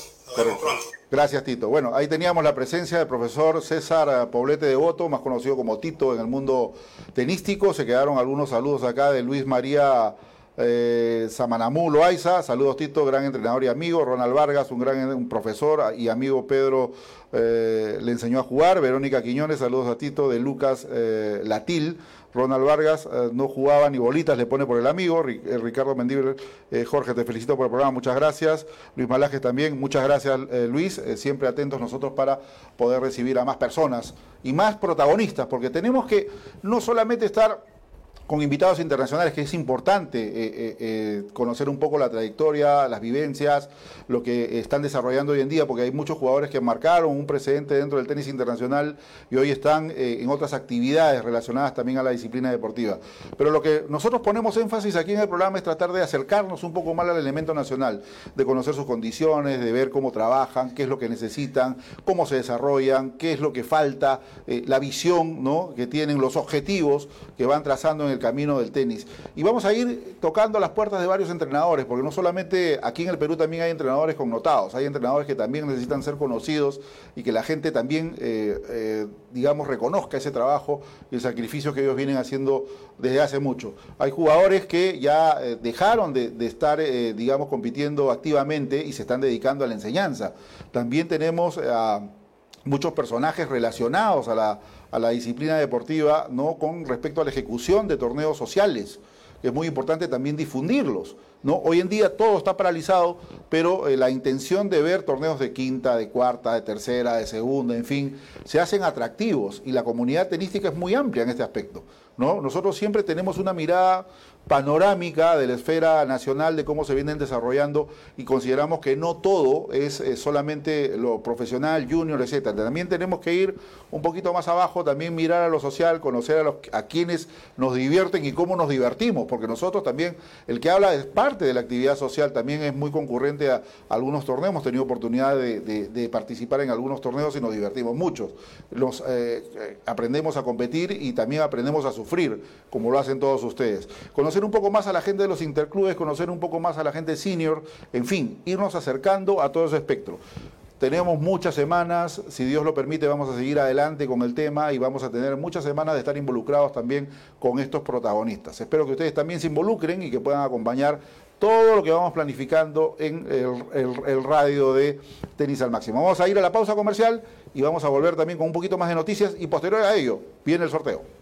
Gracias, Tito. Bueno, ahí teníamos la presencia del profesor César Poblete de Voto, más conocido como Tito en el mundo tenístico. Se quedaron algunos saludos acá de Luis María eh, Samanamú Loaiza, saludos Tito, gran entrenador y amigo. Ronald Vargas, un gran profesor y amigo Pedro, eh, le enseñó a jugar. Verónica Quiñones, saludos a Tito. De Lucas eh, Latil, Ronald Vargas eh, no jugaba ni bolitas, le pone por el amigo. Eh, Ricardo Mendíbil, eh, Jorge, te felicito por el programa, muchas gracias. Luis Malaje también, muchas gracias Luis, siempre atentos nosotros para poder recibir a más personas y más protagonistas, porque tenemos que no solamente estar con invitados internacionales, que es importante eh, eh, eh, conocer un poco la trayectoria, las vivencias, lo que están desarrollando hoy en día, porque hay muchos jugadores que marcaron un precedente dentro del tenis internacional y hoy están en otras actividades relacionadas también a la disciplina deportiva. Pero lo que nosotros ponemos énfasis aquí en el programa es tratar de acercarnos un poco más al elemento nacional, de conocer sus condiciones, de ver cómo trabajan, qué es lo que necesitan, cómo se desarrollan, qué es lo que falta, la visión que tienen, los objetivos que van trazando en el camino del tenis. Y vamos a ir tocando las puertas de varios entrenadores, porque no solamente aquí en el Perú también hay entrenadores connotados, hay entrenadores que también necesitan ser conocidos y que la gente también, eh, eh, digamos, reconozca ese trabajo y el sacrificio que ellos vienen haciendo desde hace mucho. Hay jugadores que ya eh, dejaron de, de estar, digamos, compitiendo activamente y se están dedicando a la enseñanza. También tenemos a muchos personajes relacionados a la a la disciplina deportiva, ¿no? Con respecto a la ejecución de torneos sociales, es muy importante también difundirlos. ¿no? Hoy en día todo está paralizado, pero eh, la intención de ver torneos de quinta, de cuarta, de tercera, de segunda, en fin, se hacen atractivos y la comunidad tenística es muy amplia en este aspecto. ¿no? Nosotros siempre tenemos una mirada panorámica de la esfera nacional de cómo se vienen desarrollando y consideramos que no todo es eh, solamente lo profesional, junior, etcétera. También tenemos que ir un poquito más abajo, también mirar a lo social, conocer a, los, a quienes nos divierten y cómo nos divertimos, porque nosotros también, el que habla es parte de la actividad social, también es muy concurrente a, algunos torneos, hemos tenido oportunidad de, participar en algunos torneos y nos divertimos mucho. Los, eh, eh, aprendemos a competir y también aprendemos a sufrir, como lo hacen todos ustedes un poco más a la gente de los interclubes, conocer un poco más a la gente senior, en fin, irnos acercando a todo ese espectro. Tenemos muchas semanas, si Dios lo permite, vamos a seguir adelante con el tema y vamos a tener muchas semanas de estar involucrados también con estos protagonistas. Espero que ustedes también se involucren y que puedan acompañar todo lo que vamos planificando en el, radio de Tenis al Máximo. Vamos a ir a la pausa comercial y vamos a volver también con un poquito más de noticias y posterior a ello viene el sorteo.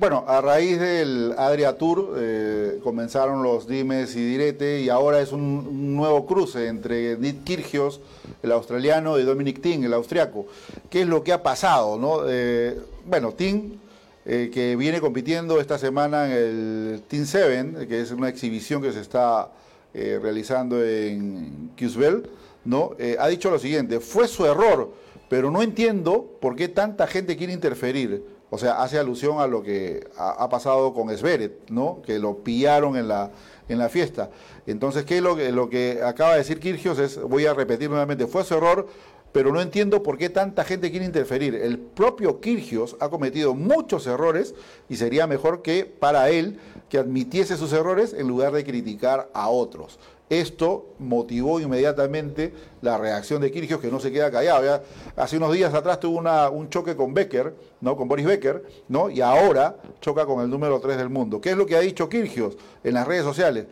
Bueno, a raíz del Adria Tour eh, comenzaron los dimes y direte y ahora es un, nuevo cruce entre Nick Kirgios, el australiano, y Dominic Thiem, el austriaco. ¿Qué es lo que ha pasado? No? Eh, bueno, Thiem, eh, que viene compitiendo esta semana en el Team 7, que es una exhibición que se está realizando en Kiusbel, ¿no? ha dicho lo siguiente, fue su error, pero no entiendo por qué tanta gente quiere interferir o sea, hace alusión a lo que ha, pasado con Sveret, ¿no? Que lo pillaron en la, en la fiesta. Entonces, ¿qué es lo que, lo que acaba de decir Kirgios? Es, voy a repetir nuevamente, fue su error, pero no entiendo por qué tanta gente quiere interferir. El propio Kirgios ha cometido muchos errores y sería mejor que para él que admitiese sus errores en lugar de criticar a otros. Esto motivó inmediatamente la reacción de Kirgios, que no se queda callado. Hace unos días atrás tuvo un choque con Becker, ¿no? con Boris Becker, ¿no? y ahora choca con el número 3 del mundo. ¿Qué es lo que ha dicho Kirgios en las redes sociales?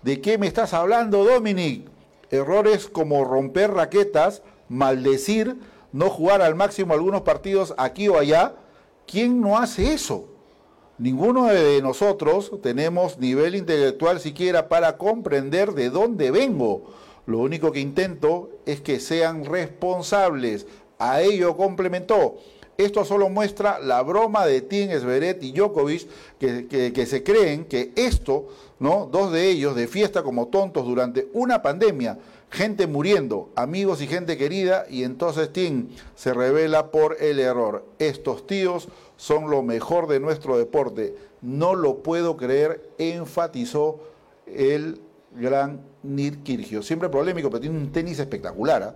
¿De qué me estás hablando, Dominic? Errores como romper raquetas, maldecir, no jugar al máximo algunos partidos aquí o allá. ¿Quién no hace eso? Ninguno de nosotros tenemos nivel intelectual siquiera para comprender de dónde vengo. Lo único que intento es que sean responsables. A ello complementó. Esto solo muestra la broma de Tim Sveret y Djokovic, que, que, se creen que esto, ¿no? Dos de ellos de fiesta como tontos durante una pandemia, gente muriendo, amigos y gente querida, y entonces Tim se revela por el error. Estos tíos son lo mejor de nuestro deporte. No lo puedo creer, enfatizó el gran Nir Kirgios. Siempre polémico, pero tiene un tenis espectacular. ¿ah?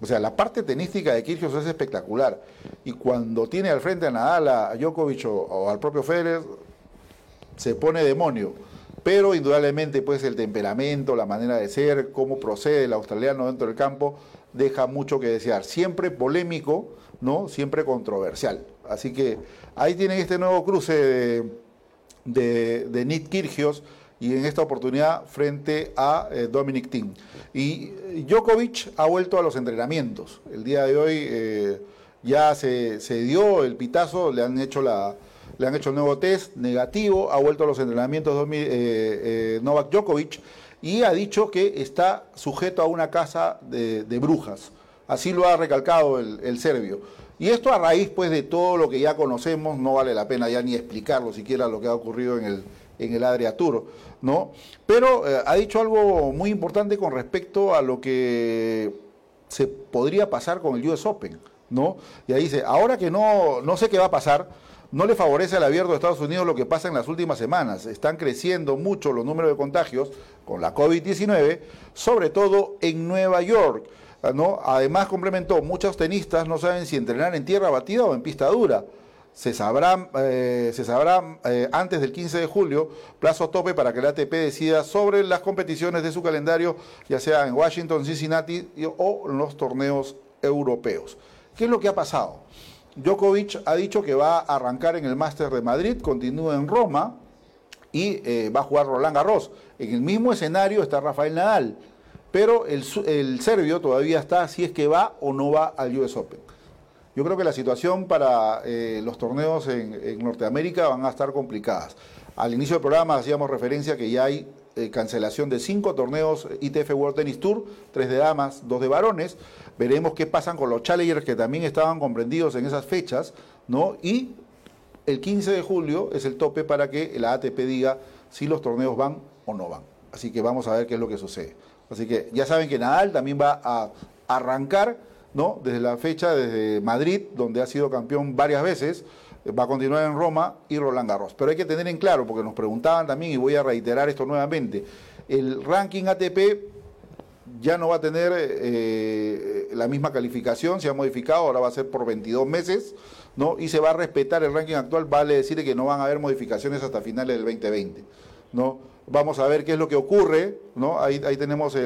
O sea, la parte tenística de Kirgios es espectacular. Y cuando tiene al frente a Nadal, a Djokovic o, al propio Federer, se pone demonio. Pero indudablemente, pues el temperamento, la manera de ser, cómo procede el australiano dentro del campo, deja mucho que desear. Siempre polémico, ¿no? Siempre controversial. Así que ahí tienen este nuevo cruce de, de, de Nick Kirgios y en esta oportunidad frente a eh, Dominic Thiem. Y Djokovic ha vuelto a los entrenamientos. El día de hoy eh, ya se, dio el pitazo, le han hecho la, le han hecho el nuevo test negativo, ha vuelto a los entrenamientos eh, Novak Djokovic y ha dicho que está sujeto a una casa de, brujas. Así lo ha recalcado el, el, serbio. Y esto a raíz pues de todo lo que ya conocemos, no vale la pena ya ni explicarlo siquiera lo que ha ocurrido en el, en el Adria ¿no? Pero eh, ha dicho algo muy importante con respecto a lo que se podría pasar con el US Open, ¿no? Y ahí dice, ahora que no, no sé qué va a pasar, no le favorece al abierto de Estados Unidos lo que pasa en las últimas semanas. Están creciendo mucho los números de contagios con la COVID-19, sobre todo en Nueva York. ¿No? Además, complementó, muchos tenistas no saben si entrenar en tierra batida o en pista dura se sabrá, eh, eh, antes del 15 de julio, plazo tope para que la ATP decida sobre las competiciones de su calendario, ya sea en Washington, Cincinnati o en los torneos europeos. ¿Qué es lo que ha pasado? Djokovic ha dicho que va a arrancar en el Máster de Madrid, continúa en Roma y eh, va a jugar Roland Garros. En el mismo escenario está Rafael Nadal, pero el, serbio todavía está si es que va o no va al US Open. Yo creo que la situación para eh, los torneos en, Norteamérica van a estar complicadas. Al inicio del programa hacíamos referencia que ya hay eh, cancelación de cinco torneos ITF World Tennis Tour, tres de damas, dos de varones. Veremos qué pasan con los challengers que también estaban comprendidos en esas fechas, ¿no? Y el 15 de julio es el tope para que la ATP diga si los torneos van o no van. Así que vamos a ver qué es lo que sucede. Así que ya saben que Nadal también va a arrancar ¿no? Desde la fecha, desde Madrid, donde ha sido campeón varias veces, eh, va a continuar en Roma y Roland Garros. Pero hay que tener en claro, porque nos preguntaban también, y voy a reiterar esto nuevamente, el ranking ATP ya no va a tener eh, la misma calificación, se ha modificado, ahora va a ser por 22 meses, ¿no? Y se va a respetar el ranking actual, vale decir que no van a haber modificaciones hasta finales del 2020, ¿no? Vamos a ver qué es lo que ocurre, ¿no? Ahí, ahí tenemos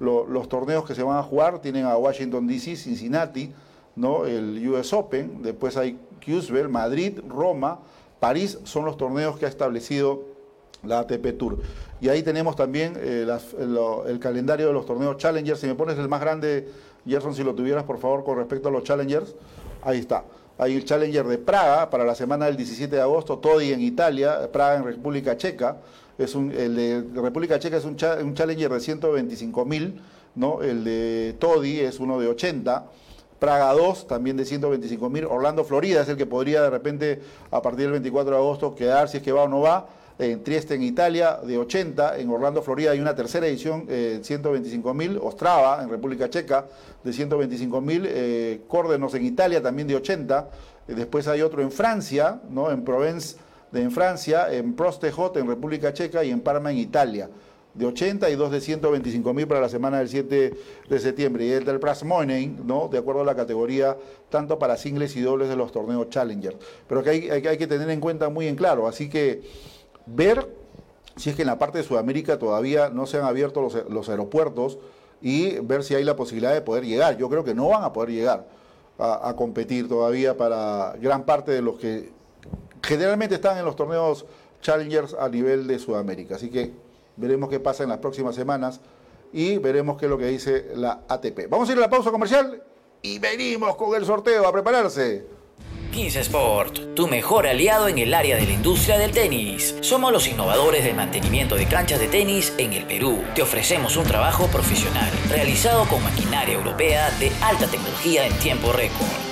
los torneos que se van a jugar tienen a Washington DC, Cincinnati, ¿no? el US Open, después hay Qsbel, Madrid, Roma, París, son los torneos que ha establecido la ATP Tour. Y ahí tenemos también eh, el, calendario de los torneos Challengers. Si me pones el más grande, Gerson, si lo tuvieras, por favor, con respecto a los Challengers, ahí está. Hay el Challenger de Praga para la semana del 17 de agosto, Todi en Italia, Praga en República Checa es un, el de República Checa es un, un Challenger de 125 mil, ¿no? el de Todi es uno de 80, Praga 2 también de 125 mil, Orlando, Florida es el que podría de repente a partir del 24 de agosto quedar si es que va o no va, en Trieste en Italia de 80, en Orlando, Florida hay una tercera edición, eh, 125 mil, Ostrava en República Checa de 125 mil, eh, Córdenos en Italia también de 80, después hay otro en Francia, ¿no? en Provence en Francia, en Prostejot en República Checa y en Parma en Italia. De 80 y dos de 125 mil para la semana del 7 de septiembre. Y el del Brass Morning, ¿no? de acuerdo a la categoría, tanto para singles y dobles de los torneos Challenger. Pero que hay, hay, que tener en cuenta muy en claro. Así que ver si es que en la parte de Sudamérica todavía no se han abierto los, aeropuertos y ver si hay la posibilidad de poder llegar. Yo creo que no van a poder llegar a competir todavía para gran parte de los que generalmente están en los torneos Challengers a nivel de Sudamérica. Así que veremos qué pasa en las próximas semanas y veremos qué es lo que dice la ATP. Vamos a ir a la pausa comercial y venimos con el sorteo a prepararse. 15 Sport, tu mejor aliado en el área de la industria del tenis. Somos los innovadores del mantenimiento de canchas de tenis en el Perú. Te ofrecemos un trabajo profesional realizado con maquinaria europea de alta tecnología en tiempo récord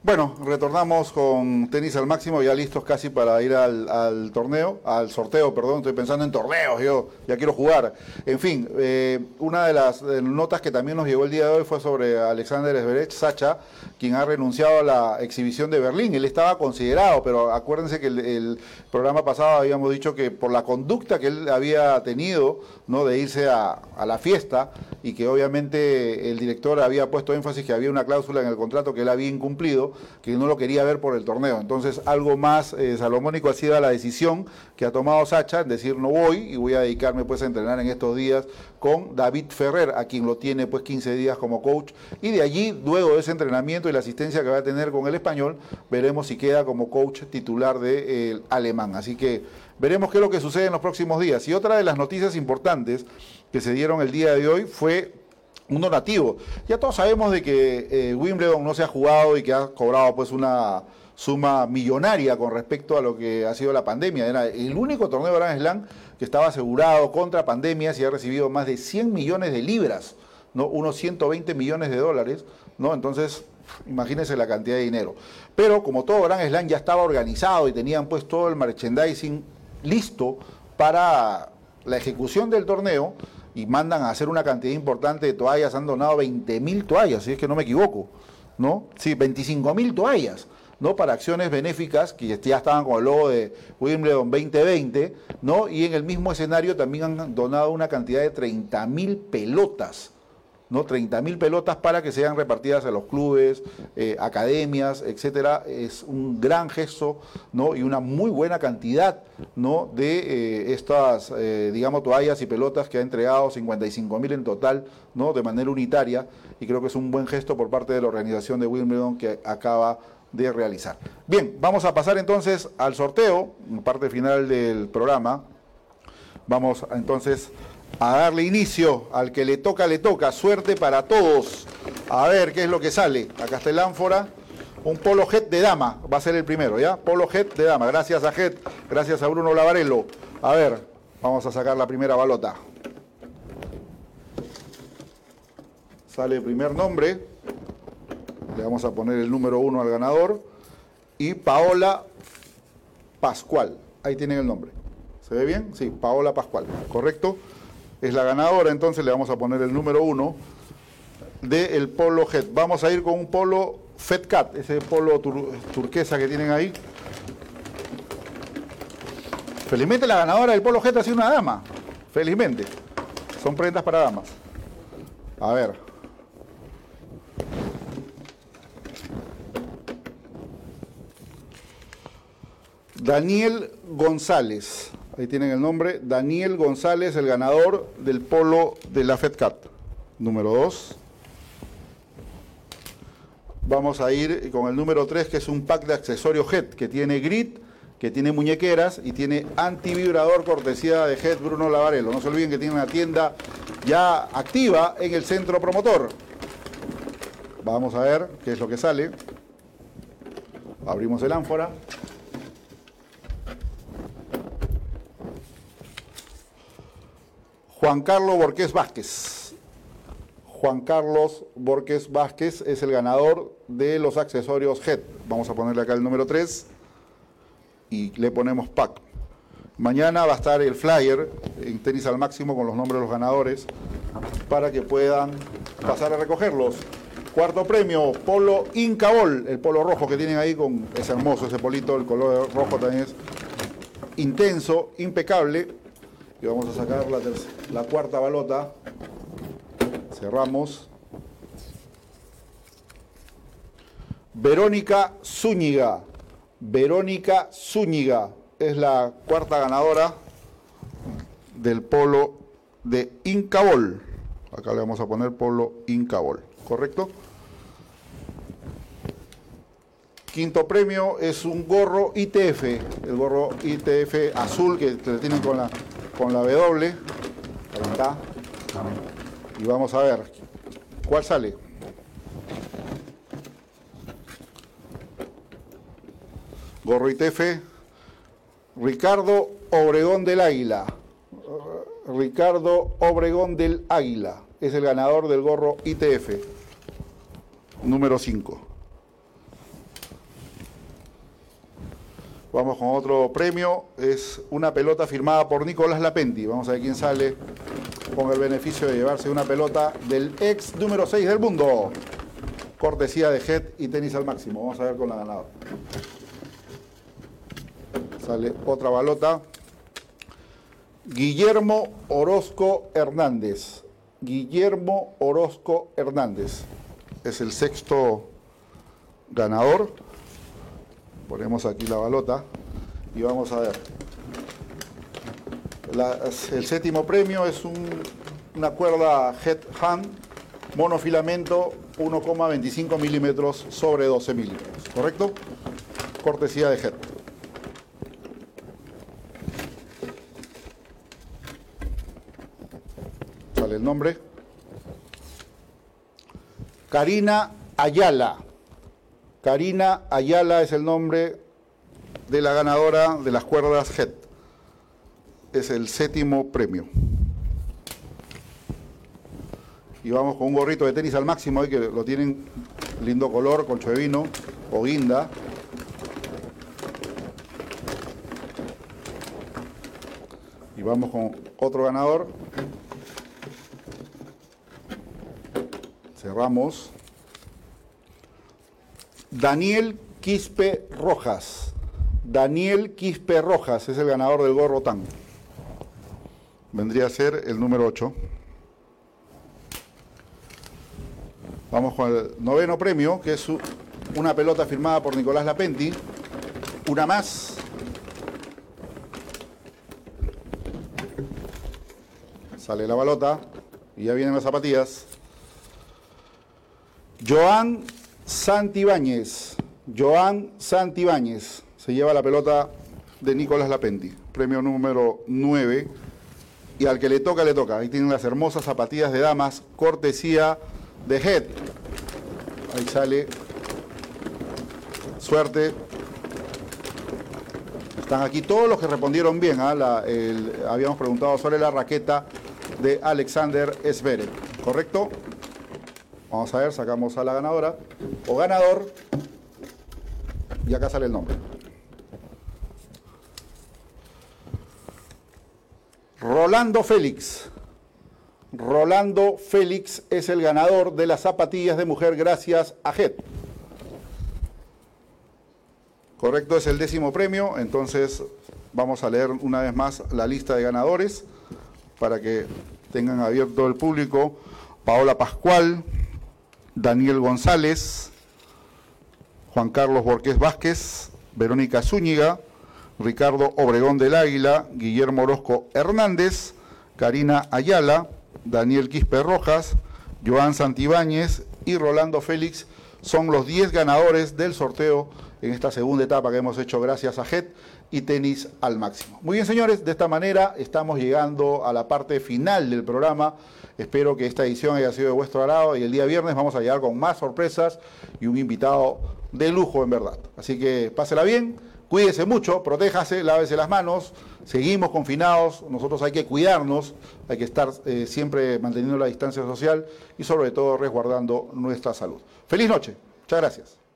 Bueno, retornamos con tenis al máximo, ya listos casi para ir al, torneo, al sorteo, perdón, estoy pensando en torneos, yo ya quiero jugar. En fin, eh, una de las notas que también nos llegó el día de hoy fue sobre Alexander Zverev, Sacha, quien ha renunciado a la exhibición de Berlín. Él estaba considerado, pero acuérdense que el, programa pasado habíamos dicho que por la conducta que él había tenido, ¿no? De irse a, a la fiesta y que obviamente el director había puesto énfasis que había una cláusula en el contrato que él había incumplido, que no lo quería ver por el torneo. Entonces, algo más eh, salomónico ha sido la decisión que ha tomado Sacha decir no voy y voy a dedicarme pues a entrenar en estos días con David Ferrer, a quien lo tiene pues 15 días como coach. Y de allí, luego de ese entrenamiento y la asistencia que va a tener con el español, veremos si queda como coach titular del de, eh, alemán. Así que veremos qué es lo que sucede en los próximos días. Y otra de las noticias importantes que se dieron el día de hoy fue un donativo. Ya todos sabemos de que eh, Wimbledon no se ha jugado y que ha cobrado pues una suma millonaria con respecto a lo que ha sido la pandemia. Era el único torneo de Grand Slam que estaba asegurado contra pandemias y ha recibido más de 100 millones de libras, ¿no? unos 120 millones de dólares, ¿no? Entonces, imagínense la cantidad de dinero. Pero como todo Grand Slam ya estaba organizado y tenían pues todo el merchandising listo para la ejecución del torneo, y mandan a hacer una cantidad importante de toallas, han donado 20 mil toallas, si es que no me equivoco, ¿no? Sí, 25 mil toallas, ¿no? Para acciones benéficas que ya estaban con el logo de Wimbledon 2020, ¿no? Y en el mismo escenario también han donado una cantidad de 30 mil pelotas, ¿no? 30 mil pelotas para que sean repartidas a los clubes, eh, academias, etcétera. Es un gran gesto, ¿no? Y una muy buena cantidad, ¿no? De eh, estas, eh, digamos, toallas y pelotas que ha entregado, 55 mil en total, ¿no? De manera unitaria. Y creo que es un buen gesto por parte de la organización de Wimbledon que acaba de realizar. Bien, vamos a pasar entonces al sorteo, parte final del programa. Vamos entonces a darle inicio al que le toca, le toca. Suerte para todos. A ver qué es lo que sale. Acá está el ánfora. Un polo jet de dama. Va a ser el primero, ¿ya? Polo jet de dama. Gracias a Jet. Gracias a Bruno Lavarello. A ver, vamos a sacar la primera balota. Sale el primer nombre. Le vamos a poner el número uno al ganador. Y Paola Pascual. Ahí tienen el nombre. ¿Se ve bien? Sí, Paola Pascual. ¿Correcto? Es la ganadora, entonces le vamos a poner el número uno del polo Head. Vamos a ir con un polo Cat, ese polo turquesa que tienen ahí. Felizmente la ganadora del polo Head ha sido una dama. Felizmente. Son prendas para damas. A ver. Daniel González. Ahí tienen el nombre. Daniel González, el ganador del polo de la FedCat. Número 2. Vamos a ir con el número 3, que es un pack de accesorios HED, que tiene grit, que tiene muñequeras y tiene antivibrador cortesía de HED Bruno Lavarello. No se olviden que tiene una tienda ya activa en el centro promotor. Vamos a ver qué es lo que sale. Abrimos el ánfora. Juan Carlos Borqués Vázquez. Juan Carlos Borqués Vázquez es el ganador de los accesorios HED. Vamos a ponerle acá el número 3 y le ponemos pack. Mañana va a estar el flyer en tenis al máximo con los nombres de los ganadores para que puedan pasar a recogerlos. Cuarto premio, polo Incabol, el polo rojo que tienen ahí con es hermoso ese polito, el color rojo también es intenso, impecable y vamos a sacar la, cuarta balota. Cerramos. Verónica Zúñiga. Verónica Zúñiga es la cuarta ganadora del polo de Incabol. Acá le vamos a poner polo Incabol, ¿correcto? Quinto premio es un gorro ITF, el gorro ITF azul que le tienen con la, con la W. Ahí está. Y vamos a ver, ¿cuál sale? Gorro ITF, Ricardo Obregón del Águila. Ricardo Obregón del Águila es el ganador del gorro ITF, número 5. Vamos con otro premio, es una pelota firmada por Nicolás Lapenti. Vamos a ver quién sale con el beneficio de llevarse una pelota del ex número 6 del mundo. Cortesía de Head y tenis al máximo. Vamos a ver con la ganadora. Sale otra balota. Guillermo Orozco Hernández. Guillermo Orozco Hernández. Es el sexto ganador. Ponemos aquí la balota y vamos a ver. el séptimo premio es una cuerda Head Hand monofilamento 1,25 milímetros sobre 12 milímetros. ¿Correcto? Cortesía de Head. Sale el nombre. Karina Ayala. Karina Ayala es el nombre de la ganadora de las cuerdas HED. Es el séptimo premio. Y vamos con un gorrito de tenis al máximo, que lo tienen lindo color, de vino o guinda. Y vamos con otro ganador. Cerramos. Daniel Quispe Rojas. Daniel Quispe Rojas es el ganador del gorro tan. Vendría a ser el número 8. Vamos con el noveno premio, que es una pelota firmada por Nicolás Lapenti. Una más. Sale la balota y ya vienen las zapatillas. Joan Santibáñez, Joan Santibáñez, se lleva la pelota de Nicolás Lapenti, premio número 9. Y al que le toca, le toca. Ahí tienen las hermosas zapatillas de damas, cortesía de Head. Ahí sale. Suerte. Están aquí todos los que respondieron bien. ¿ah? habíamos preguntado sobre la raqueta de Alexander Zverev. ¿Correcto? Vamos a ver, sacamos a la ganadora o ganador y acá sale el nombre. Rolando Félix. Rolando Félix es el ganador de las zapatillas de mujer gracias a JET. Correcto, es el décimo premio, entonces vamos a leer una vez más la lista de ganadores para que tengan abierto el público. Paola Pascual, Daniel González, Juan Carlos Borqués Vázquez, Verónica Zúñiga, Ricardo Obregón del Águila, Guillermo Orozco Hernández, Karina Ayala, Daniel Quispe Rojas, Joan Santibáñez y Rolando Félix son los 10 ganadores del sorteo en esta segunda etapa que hemos hecho gracias a JET y tenis al máximo. Muy bien, señores, de esta manera estamos llegando a la parte final del programa. Espero que esta edición haya sido de vuestro agrado y el día viernes vamos a llegar con más sorpresas y un invitado de lujo en verdad. Así que pásela bien, cuídese mucho, protéjase, lávese las manos, seguimos confinados, nosotros hay que cuidarnos, hay que estar eh, siempre manteniendo la distancia social y sobre todo resguardando nuestra salud. Feliz noche, muchas gracias.